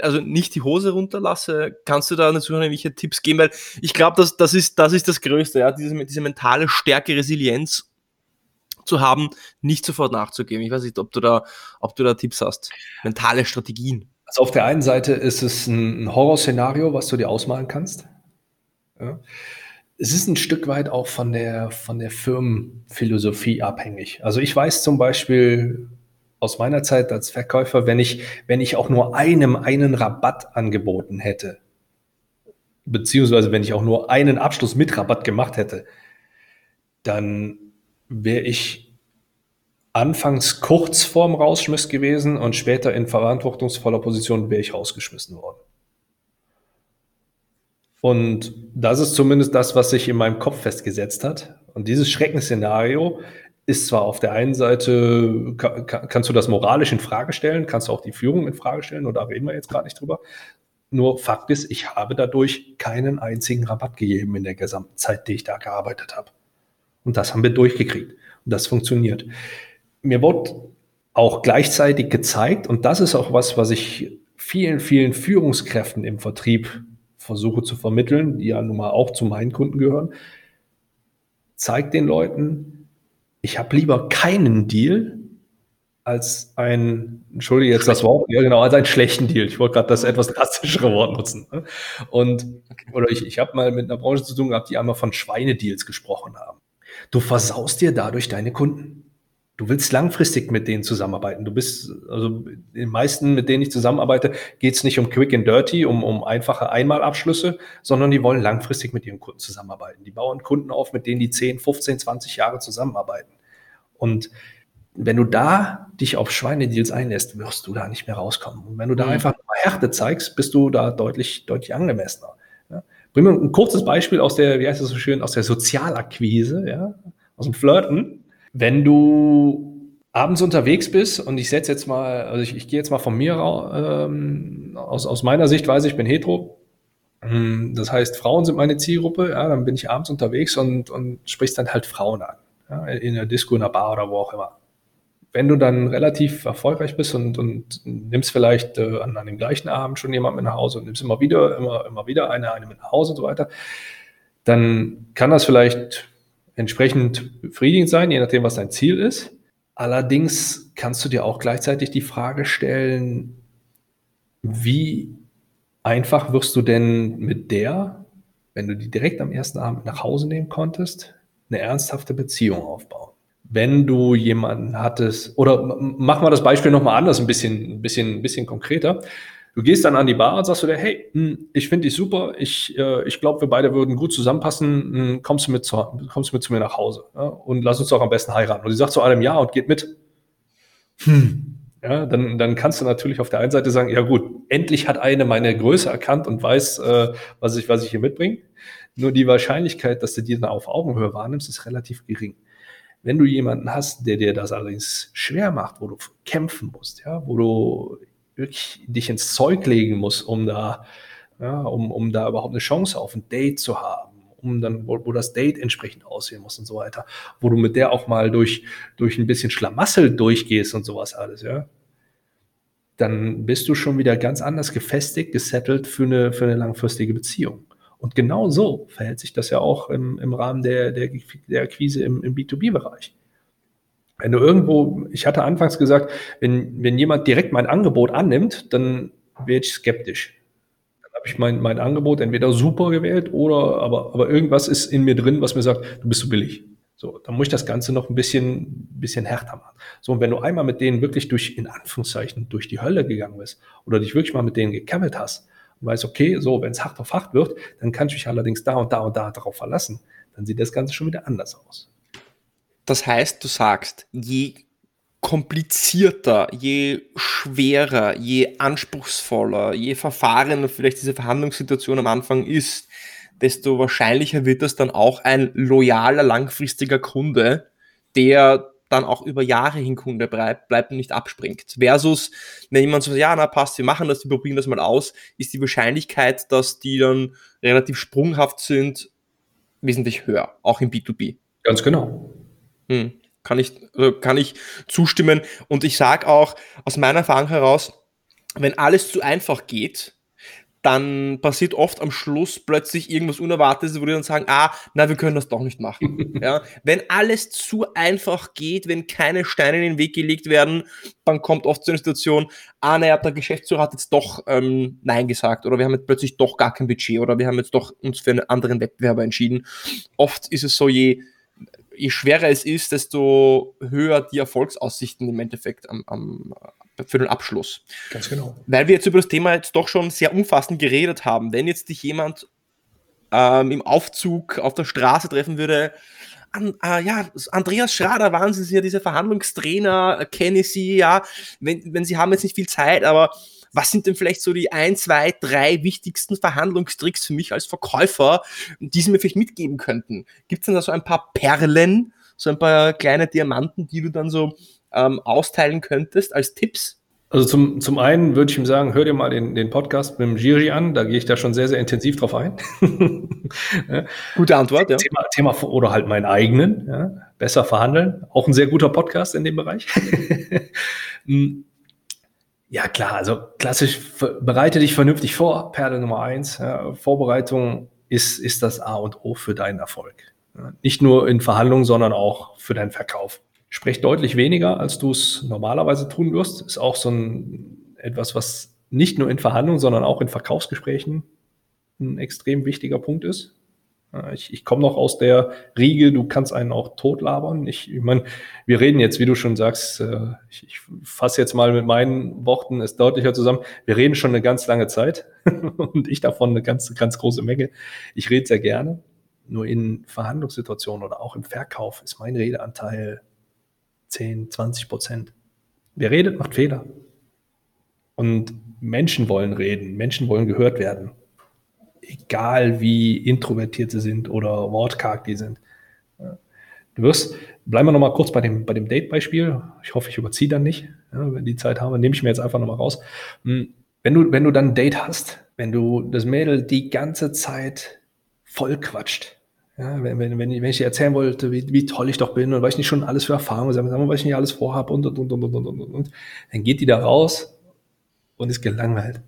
also nicht die Hose runterlasse? Kannst du da natürlich irgendwelche Tipps geben? Weil ich glaube, das, das, ist, das ist das Größte, ja, diese, diese mentale Stärke, Resilienz zu haben, nicht sofort nachzugeben. Ich weiß nicht, ob du da, ob du da Tipps hast. Mentale Strategien. Also auf der einen Seite ist es ein Horrorszenario, was du dir ausmalen kannst. Ja. Es ist ein Stück weit auch von der, von der Firmenphilosophie abhängig. Also ich weiß zum Beispiel aus meiner Zeit als Verkäufer, wenn ich, wenn ich auch nur einem einen Rabatt angeboten hätte, beziehungsweise wenn ich auch nur einen Abschluss mit Rabatt gemacht hätte, dann wäre ich anfangs kurz vorm Rausschmiss gewesen und später in verantwortungsvoller Position wäre ich rausgeschmissen worden. Und das ist zumindest das, was sich in meinem Kopf festgesetzt hat. Und dieses Schreckensszenario ist zwar auf der einen Seite, kann, kannst du das moralisch in Frage stellen, kannst du auch die Führung in Frage stellen, oder reden wir jetzt gerade nicht drüber. Nur Fakt ist, ich habe dadurch keinen einzigen Rabatt gegeben in der gesamten Zeit, die ich da gearbeitet habe. Und das haben wir durchgekriegt. Und das funktioniert. Mir wurde auch gleichzeitig gezeigt, und das ist auch was, was ich vielen, vielen Führungskräften im Vertrieb versuche zu vermitteln, die ja nun mal auch zu meinen Kunden gehören, zeigt den Leuten, ich habe lieber keinen Deal als ein, entschuldige jetzt das Wort, ja genau, als einen schlechten Deal. Ich wollte gerade das etwas drastischere Wort nutzen. Ne? Und, oder ich, ich habe mal mit einer Branche zu tun gehabt, die einmal von Schweinedeals gesprochen haben. Du versaust dir dadurch deine Kunden. Du willst langfristig mit denen zusammenarbeiten. Du bist, also den meisten, mit denen ich zusammenarbeite, geht es nicht um Quick and Dirty, um, um einfache Einmalabschlüsse, sondern die wollen langfristig mit ihren Kunden zusammenarbeiten. Die bauen Kunden auf, mit denen die 10, 15, 20 Jahre zusammenarbeiten. Und wenn du da dich auf Schweinedeals einlässt, wirst du da nicht mehr rauskommen. Und wenn du da mhm. einfach Härte zeigst, bist du da deutlich, deutlich angemessener. Ja? Bringen wir ein kurzes Beispiel aus der, wie heißt das so schön, aus der Sozialakquise, ja? aus dem Flirten wenn du abends unterwegs bist und ich setze jetzt mal, also ich, ich gehe jetzt mal von mir ähm, aus, aus meiner Sichtweise, ich bin hetero. Hm, das heißt, Frauen sind meine Zielgruppe, ja, dann bin ich abends unterwegs und, und sprichst dann halt Frauen an. Ja, in der Disco, in der Bar oder wo auch immer. Wenn du dann relativ erfolgreich bist und, und nimmst vielleicht äh, an, an dem gleichen Abend schon jemanden mit nach Hause und nimmst immer wieder, immer, immer wieder eine, eine mit nach Hause und so weiter, dann kann das vielleicht entsprechend befriedigend sein, je nachdem, was dein Ziel ist. Allerdings kannst du dir auch gleichzeitig die Frage stellen, wie einfach wirst du denn mit der, wenn du die direkt am ersten Abend nach Hause nehmen konntest, eine ernsthafte Beziehung aufbauen? Wenn du jemanden hattest, oder machen wir das Beispiel nochmal anders, ein bisschen, ein bisschen, ein bisschen konkreter. Du gehst dann an die Bar und sagst du dir, hey, hm, ich finde dich super, ich, äh, ich glaube, wir beide würden gut zusammenpassen, hm, kommst du mit zu, kommst du mit zu mir nach Hause ja? und lass uns doch am besten heiraten. Und sie sagt zu allem Ja und geht mit. Hm. Ja, dann, dann kannst du natürlich auf der einen Seite sagen, ja gut, endlich hat eine meine Größe erkannt und weiß, äh, was, ich, was ich hier mitbringe. Nur die Wahrscheinlichkeit, dass du die dann auf Augenhöhe wahrnimmst, ist relativ gering. Wenn du jemanden hast, der dir das allerdings schwer macht, wo du kämpfen musst, ja, wo du wirklich dich ins Zeug legen muss, um da, ja, um, um da überhaupt eine Chance auf ein Date zu haben, um dann, wo, wo das Date entsprechend aussehen muss und so weiter, wo du mit der auch mal durch, durch ein bisschen Schlamassel durchgehst und sowas alles, ja, dann bist du schon wieder ganz anders gefestigt, gesettelt für eine, für eine langfristige Beziehung. Und genau so verhält sich das ja auch im, im Rahmen der, der, der Akquise im, im B2B-Bereich. Wenn du irgendwo, ich hatte anfangs gesagt, wenn, wenn jemand direkt mein Angebot annimmt, dann werde ich skeptisch. Dann habe ich mein, mein Angebot entweder super gewählt oder aber, aber irgendwas ist in mir drin, was mir sagt, du bist zu so billig. So, dann muss ich das Ganze noch ein bisschen, bisschen härter machen. So, und wenn du einmal mit denen wirklich durch, in Anführungszeichen, durch die Hölle gegangen bist oder dich wirklich mal mit denen gekämmelt hast und weißt, okay, so, wenn es hart auf hart wird, dann kann ich mich allerdings da und da und da darauf verlassen, dann sieht das Ganze schon wieder anders aus. Das heißt, du sagst, je komplizierter, je schwerer, je anspruchsvoller, je verfahrener vielleicht diese Verhandlungssituation am Anfang ist, desto wahrscheinlicher wird das dann auch ein loyaler, langfristiger Kunde, der dann auch über Jahre hin Kunde bleibt, bleibt und nicht abspringt. Versus, wenn jemand so sagt, ja, na passt, wir machen das, wir probieren das mal aus, ist die Wahrscheinlichkeit, dass die dann relativ sprunghaft sind, wesentlich höher, auch im B2B. Ganz genau. Hm, kann ich, also kann ich zustimmen. Und ich sage auch aus meiner Erfahrung heraus, wenn alles zu einfach geht, dann passiert oft am Schluss plötzlich irgendwas Unerwartetes, wo die dann sagen, ah, na, wir können das doch nicht machen. [LAUGHS] ja? Wenn alles zu einfach geht, wenn keine Steine in den Weg gelegt werden, dann kommt oft so eine Situation, ah, naja, der Geschäftsführer hat jetzt doch ähm, Nein gesagt oder wir haben jetzt plötzlich doch gar kein Budget oder wir haben jetzt doch uns für einen anderen Wettbewerber entschieden. Oft ist es so, je je schwerer es ist, desto höher die Erfolgsaussichten im Endeffekt am, am, für den Abschluss. Ganz genau. Weil wir jetzt über das Thema jetzt doch schon sehr umfassend geredet haben. Wenn jetzt dich jemand ähm, im Aufzug auf der Straße treffen würde, an, äh, ja, Andreas Schrader, waren Sie ja dieser Verhandlungstrainer, äh, kenne ich Sie, ja, wenn, wenn Sie haben jetzt nicht viel Zeit, aber was sind denn vielleicht so die ein, zwei, drei wichtigsten Verhandlungstricks für mich als Verkäufer, die Sie mir vielleicht mitgeben könnten? Gibt es denn da so ein paar Perlen, so ein paar kleine Diamanten, die du dann so ähm, austeilen könntest als Tipps? Also zum, zum einen würde ich ihm sagen, hör dir mal den, den Podcast mit dem Giri an, da gehe ich da schon sehr, sehr intensiv drauf ein. [LAUGHS] Gute Antwort, ja. Thema, Thema oder halt meinen eigenen, ja. besser verhandeln, auch ein sehr guter Podcast in dem Bereich. [LAUGHS] Ja klar, also klassisch, bereite dich vernünftig vor, Perle Nummer eins. Ja. Vorbereitung ist, ist das A und O für deinen Erfolg. Nicht nur in Verhandlungen, sondern auch für deinen Verkauf. Sprech deutlich weniger, als du es normalerweise tun wirst. Ist auch so ein etwas, was nicht nur in Verhandlungen, sondern auch in Verkaufsgesprächen ein extrem wichtiger Punkt ist. Ich, ich komme noch aus der Riege, du kannst einen auch totlabern. Ich, ich meine, wir reden jetzt, wie du schon sagst, äh, ich, ich fasse jetzt mal mit meinen Worten es deutlicher zusammen. Wir reden schon eine ganz lange Zeit [LAUGHS] und ich davon eine ganz, ganz große Menge. Ich rede sehr gerne. Nur in Verhandlungssituationen oder auch im Verkauf ist mein Redeanteil 10, 20 Prozent. Wer redet, macht Fehler. Und Menschen wollen reden, Menschen wollen gehört werden. Egal wie introvertiert sie sind oder wortkarg die sind. Du wirst, bleiben wir nochmal kurz bei dem, bei dem Date-Beispiel. Ich hoffe, ich überziehe dann nicht. Ja, wenn die Zeit haben, nehme ich mir jetzt einfach nochmal raus. Hm, wenn du, wenn du dann ein Date hast, wenn du das Mädel die ganze Zeit voll quatscht, ja, wenn, wenn, wenn, ich, dir erzählen wollte, wie, wie toll ich doch bin und was ich nicht schon alles für Erfahrungen habe, was ich nicht alles vorhabe und, und, und, und, und, und, und, dann geht die da raus und ist gelangweilt.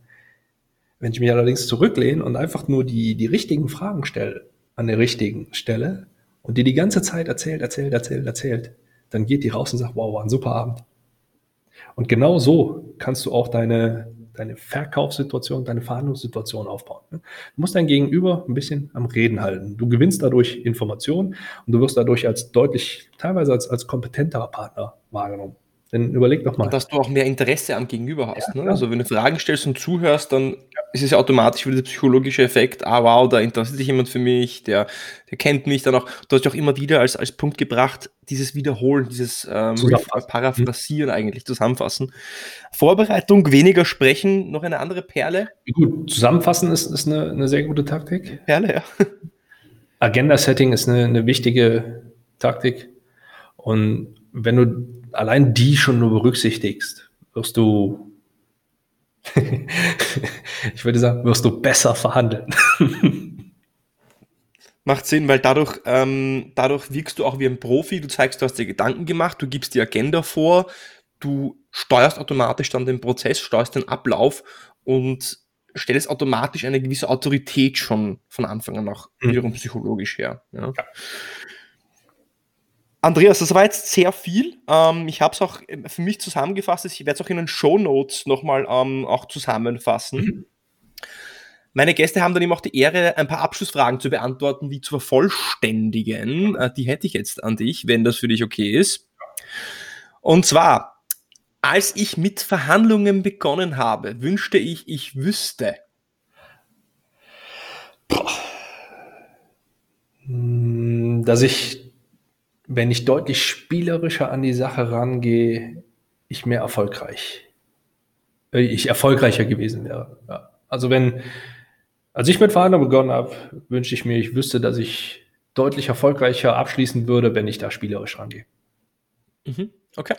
Wenn ich mich allerdings zurücklehne und einfach nur die, die richtigen Fragen stelle, an der richtigen Stelle und die die ganze Zeit erzählt, erzählt, erzählt, erzält, dann geht die raus und sagt, wow, war ein super Abend. Und genau so kannst du auch deine, deine Verkaufssituation, deine Verhandlungssituation aufbauen. Ne? Du musst dein Gegenüber ein bisschen am Reden halten. Du gewinnst dadurch Informationen und du wirst dadurch als deutlich, teilweise als, als kompetenterer Partner wahrgenommen. Denn überleg doch mal. Und dass du auch mehr Interesse am Gegenüber hast. Ja, ne? Also wenn du Fragen stellst und zuhörst, dann ist es ja automatisch wieder der psychologische Effekt, ah wow, da interessiert sich jemand für mich, der, der kennt mich dann auch. Du hast ja auch immer wieder als, als Punkt gebracht, dieses Wiederholen, dieses ähm, Paraphrasieren eigentlich, zusammenfassen. Vorbereitung, weniger sprechen, noch eine andere Perle. Gut, zusammenfassen ist, ist eine, eine sehr gute Taktik. Perle, ja. Agenda-Setting ist eine, eine wichtige Taktik. Und wenn du allein die schon nur berücksichtigst, wirst du, [LAUGHS] ich würde sagen, wirst du besser verhandeln. [LAUGHS] Macht Sinn, weil dadurch, ähm, dadurch wirkst du auch wie ein Profi, du zeigst, du hast dir Gedanken gemacht, du gibst die Agenda vor, du steuerst automatisch dann den Prozess, steuerst den Ablauf und stellst automatisch eine gewisse Autorität schon von Anfang an auch mhm. wiederum psychologisch her. Ja. ja. Andreas, das war jetzt sehr viel. Ähm, ich habe es auch äh, für mich zusammengefasst. Ich werde es auch in den Show Notes nochmal ähm, auch zusammenfassen. Mhm. Meine Gäste haben dann eben auch die Ehre, ein paar Abschlussfragen zu beantworten, die zu vervollständigen. Äh, die hätte ich jetzt an dich, wenn das für dich okay ist. Und zwar, als ich mit Verhandlungen begonnen habe, wünschte ich, ich wüsste. Hm, dass ich wenn ich deutlich spielerischer an die Sache rangehe, ich mehr erfolgreich, äh, ich erfolgreicher gewesen wäre. Ja. Also wenn, als ich mit Verhandlungen begonnen habe, wünschte ich mir, ich wüsste, dass ich deutlich erfolgreicher abschließen würde, wenn ich da spielerisch rangehe. Mhm. Okay.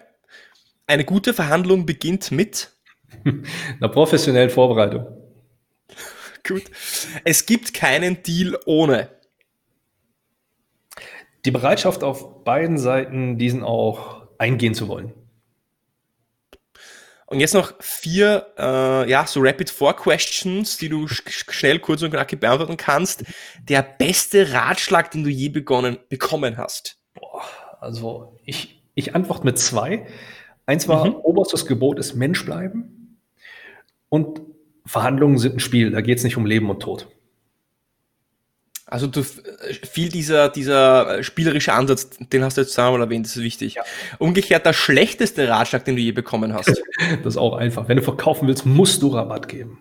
Eine gute Verhandlung beginnt mit [LAUGHS] einer professionellen Vorbereitung. [LAUGHS] Gut. Es gibt keinen Deal ohne die Bereitschaft auf beiden Seiten, diesen auch eingehen zu wollen. Und jetzt noch vier, äh, ja, so Rapid Four Questions, die du schnell, kurz und knackig beantworten kannst. Der beste Ratschlag, den du je begonnen, bekommen hast? Boah, also ich, ich antworte mit zwei. Eins war, mhm. oberstes Gebot ist Mensch bleiben. Und Verhandlungen sind ein Spiel, da geht es nicht um Leben und Tod. Also du, viel dieser, dieser spielerische Ansatz, den hast du jetzt zweimal erwähnt, das ist wichtig. Ja. Umgekehrt der schlechteste Ratschlag, den du je bekommen hast. [LAUGHS] das ist auch einfach. Wenn du verkaufen willst, musst du Rabatt geben.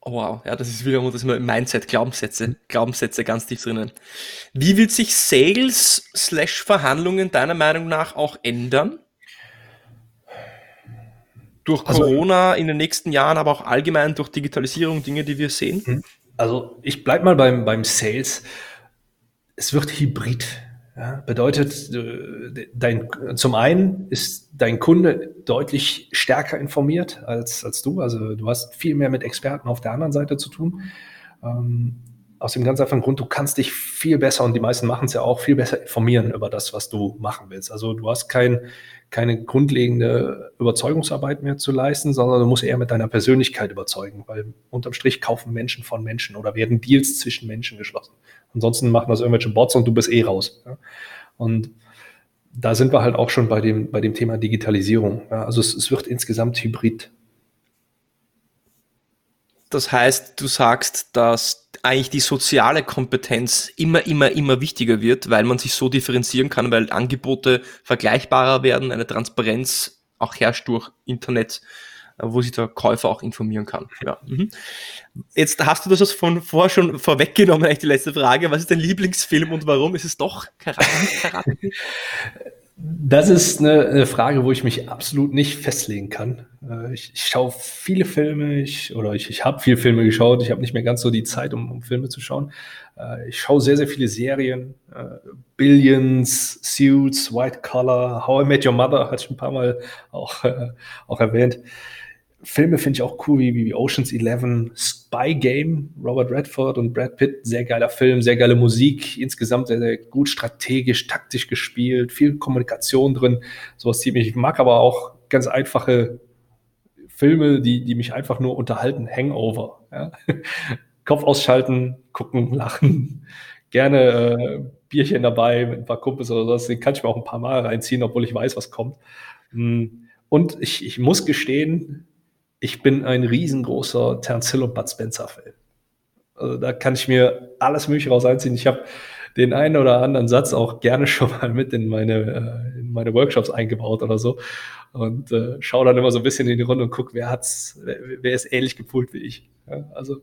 Oh, wow, ja, das ist wieder das ist Mindset, Glaubenssätze, Glaubenssätze ganz tief drinnen. Wie wird sich Sales slash Verhandlungen deiner Meinung nach auch ändern? Durch also, Corona in den nächsten Jahren, aber auch allgemein durch Digitalisierung, Dinge, die wir sehen? Also ich bleibe mal beim, beim Sales. Es wird hybrid. Ja, bedeutet, äh, dein, zum einen ist dein Kunde deutlich stärker informiert als, als du. Also du hast viel mehr mit Experten auf der anderen Seite zu tun. Ähm, aus dem ganz einfachen Grund, du kannst dich viel besser, und die meisten machen es ja auch, viel besser informieren über das, was du machen willst. Also du hast kein, keine grundlegende Überzeugungsarbeit mehr zu leisten, sondern du musst eher mit deiner Persönlichkeit überzeugen, weil unterm Strich kaufen Menschen von Menschen oder werden Deals zwischen Menschen geschlossen. Ansonsten machen das irgendwelche Bots und du bist eh raus. Ja? Und da sind wir halt auch schon bei dem, bei dem Thema Digitalisierung. Ja? Also es, es wird insgesamt hybrid. Das heißt, du sagst, dass eigentlich die soziale Kompetenz immer, immer, immer wichtiger wird, weil man sich so differenzieren kann, weil Angebote vergleichbarer werden, eine Transparenz auch herrscht durch Internet wo sich der Käufer auch informieren kann. Ja. Mhm. Jetzt hast du das von vorher schon vorweggenommen, eigentlich die letzte Frage. Was ist dein Lieblingsfilm und warum? Ist es doch Karate? [LAUGHS] [LAUGHS] Das ist eine, eine, Frage, wo ich mich absolut nicht festlegen kann. Äh, ich, ich schaue viele Filme, ich, oder ich, ich habe viele Filme geschaut. Ich habe nicht mehr ganz so die Zeit, um, um, Filme zu schauen. Äh, ich schaue sehr, sehr viele Serien. Äh, Billions, Suits, White Collar, How I Met Your Mother, hatte ich ein paar Mal auch, auch erwähnt. Filme finde ich auch cool, wie, wie Ocean's Eleven, Spy Game, Robert Redford und Brad Pitt, sehr geiler Film, sehr geile Musik, insgesamt sehr, sehr gut strategisch, taktisch gespielt, viel Kommunikation drin, sowas ziemlich. Ich mag aber auch ganz einfache Filme, die, die mich einfach nur unterhalten, Hangover. Ja? [LAUGHS] Kopf ausschalten, gucken, lachen, gerne äh, Bierchen dabei mit ein paar Kumpels oder sowas, den kann ich mir auch ein paar Mal reinziehen, obwohl ich weiß, was kommt. Hm. Und ich, ich muss gestehen, ich bin ein riesengroßer und Bud Spencer-Fan. Also da kann ich mir alles Mögliche raus einziehen. Ich habe den einen oder anderen Satz auch gerne schon mal mit in meine, äh, in meine Workshops eingebaut oder so. Und äh, schaue dann immer so ein bisschen in die Runde und gucke, wer wer, wer ist ähnlich gepult wie ich. Ja, also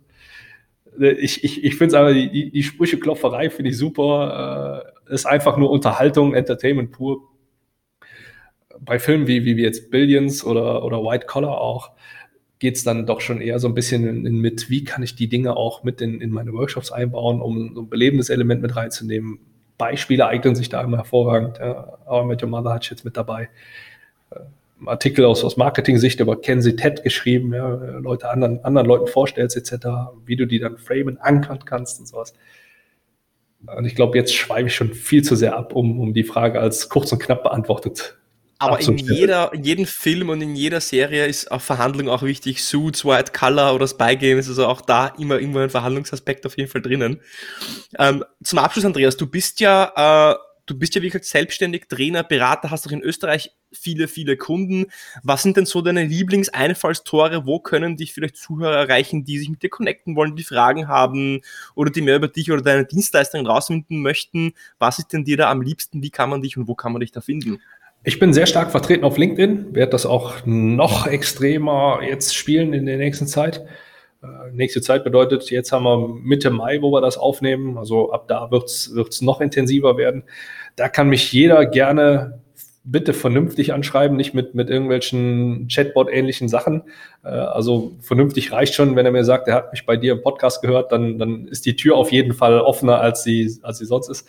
äh, ich, ich, ich finde es einfach, die, die Sprücheklopferei finde ich super. Äh, ist einfach nur Unterhaltung, Entertainment pur. Bei Filmen wie, wie jetzt Billions oder, oder White Collar auch, geht es dann doch schon eher so ein bisschen in, in mit, wie kann ich die Dinge auch mit in, in meine Workshops einbauen, um so ein belebendes Element mit reinzunehmen. Beispiele eignen sich da immer hervorragend. Ja. Our Met Your Mother ich jetzt mit dabei. Äh, Artikel aus, aus Marketing-Sicht über Kenzie Ted geschrieben, ja, Leute anderen, anderen Leuten vorstellst, etc., wie du die dann framen, ankern kannst und sowas. Und ich glaube, jetzt schweife ich schon viel zu sehr ab, um, um die Frage als kurz und knapp beantwortet aber in, jeder, in jedem Film und in jeder Serie ist auch Verhandlung auch wichtig. Suits, White Color oder Spy Games, also auch da immer irgendwo ein Verhandlungsaspekt auf jeden Fall drinnen. Ähm, zum Abschluss, Andreas, du bist ja, äh, du bist ja wirklich selbstständig Trainer, Berater, hast auch in Österreich viele, viele Kunden. Was sind denn so deine Lieblingseinfallstore? Wo können dich vielleicht Zuhörer erreichen, die sich mit dir connecten wollen, die Fragen haben oder die mehr über dich oder deine Dienstleistungen rausfinden möchten? Was ist denn dir da am liebsten? Wie kann man dich und wo kann man dich da finden? Ich bin sehr stark vertreten auf LinkedIn, werde das auch noch extremer jetzt spielen in der nächsten Zeit. Äh, nächste Zeit bedeutet, jetzt haben wir Mitte Mai, wo wir das aufnehmen. Also ab da wird's wird's noch intensiver werden. Da kann mich jeder gerne bitte vernünftig anschreiben, nicht mit, mit irgendwelchen Chatbot-ähnlichen Sachen. Äh, also vernünftig reicht schon, wenn er mir sagt, er hat mich bei dir im Podcast gehört, dann, dann ist die Tür auf jeden Fall offener, als sie, als sie sonst ist.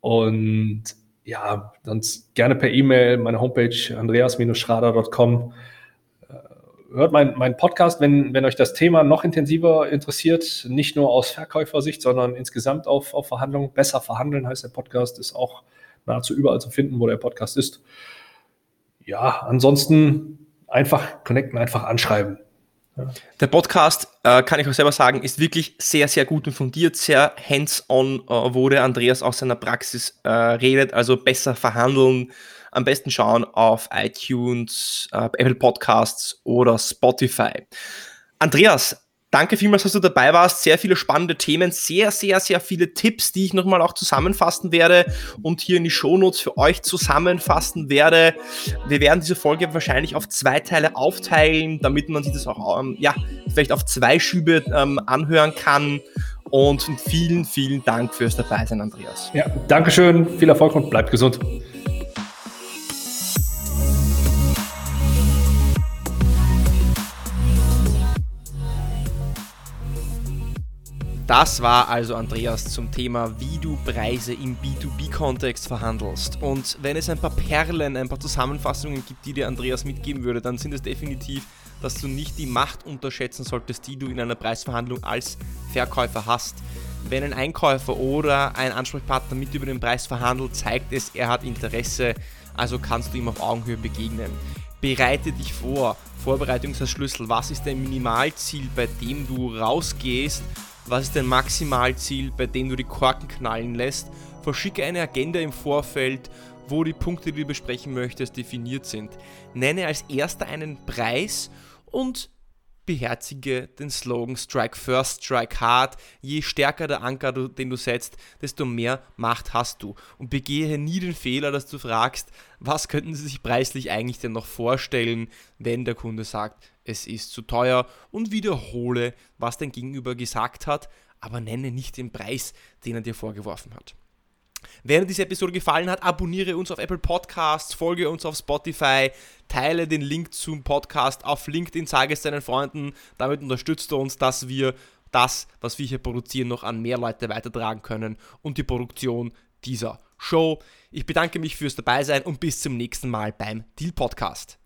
Und ja, sonst gerne per E-Mail, meine Homepage andreas-schrader.com. Äh, hört meinen mein Podcast, wenn, wenn euch das Thema noch intensiver interessiert, nicht nur aus Verkäufersicht, sondern insgesamt auf, auf Verhandlungen. Besser verhandeln heißt der Podcast, ist auch nahezu überall zu finden, wo der Podcast ist. Ja, ansonsten einfach connecten, einfach anschreiben. Der Podcast, äh, kann ich auch selber sagen, ist wirklich sehr, sehr gut und fundiert, sehr hands-on, äh, wo der Andreas aus seiner Praxis äh, redet, also besser verhandeln. Am besten schauen auf iTunes, äh, Apple Podcasts oder Spotify. Andreas, Danke vielmals, dass du dabei warst. Sehr viele spannende Themen, sehr, sehr, sehr viele Tipps, die ich nochmal auch zusammenfassen werde und hier in die Shownotes für euch zusammenfassen werde. Wir werden diese Folge wahrscheinlich auf zwei Teile aufteilen, damit man sich das auch, ähm, ja, vielleicht auf zwei Schübe ähm, anhören kann. Und vielen, vielen Dank fürs Dabeisein, Andreas. Ja, Dankeschön, viel Erfolg und bleibt gesund. Das war also Andreas zum Thema, wie du Preise im B2B-Kontext verhandelst. Und wenn es ein paar Perlen, ein paar Zusammenfassungen gibt, die dir Andreas mitgeben würde, dann sind es definitiv, dass du nicht die Macht unterschätzen solltest, die du in einer Preisverhandlung als Verkäufer hast. Wenn ein Einkäufer oder ein Ansprechpartner mit über den Preis verhandelt, zeigt es, er hat Interesse, also kannst du ihm auf Augenhöhe begegnen. Bereite dich vor. Vorbereitung. Was ist dein Minimalziel, bei dem du rausgehst was ist dein Maximalziel, bei dem du die Korken knallen lässt? Verschicke eine Agenda im Vorfeld, wo die Punkte, die du besprechen möchtest, definiert sind. Nenne als erster einen Preis und beherzige den Slogan Strike First, Strike Hard. Je stärker der Anker, den du setzt, desto mehr Macht hast du. Und begehe nie den Fehler, dass du fragst, was könnten sie sich preislich eigentlich denn noch vorstellen, wenn der Kunde sagt, es ist zu teuer und wiederhole, was dein Gegenüber gesagt hat, aber nenne nicht den Preis, den er dir vorgeworfen hat. Wenn dir diese Episode gefallen hat, abonniere uns auf Apple Podcasts, folge uns auf Spotify, teile den Link zum Podcast auf LinkedIn, sage es deinen Freunden. Damit unterstützt du uns, dass wir das, was wir hier produzieren, noch an mehr Leute weitertragen können und die Produktion dieser Show. Ich bedanke mich fürs Dabeisein und bis zum nächsten Mal beim Deal Podcast.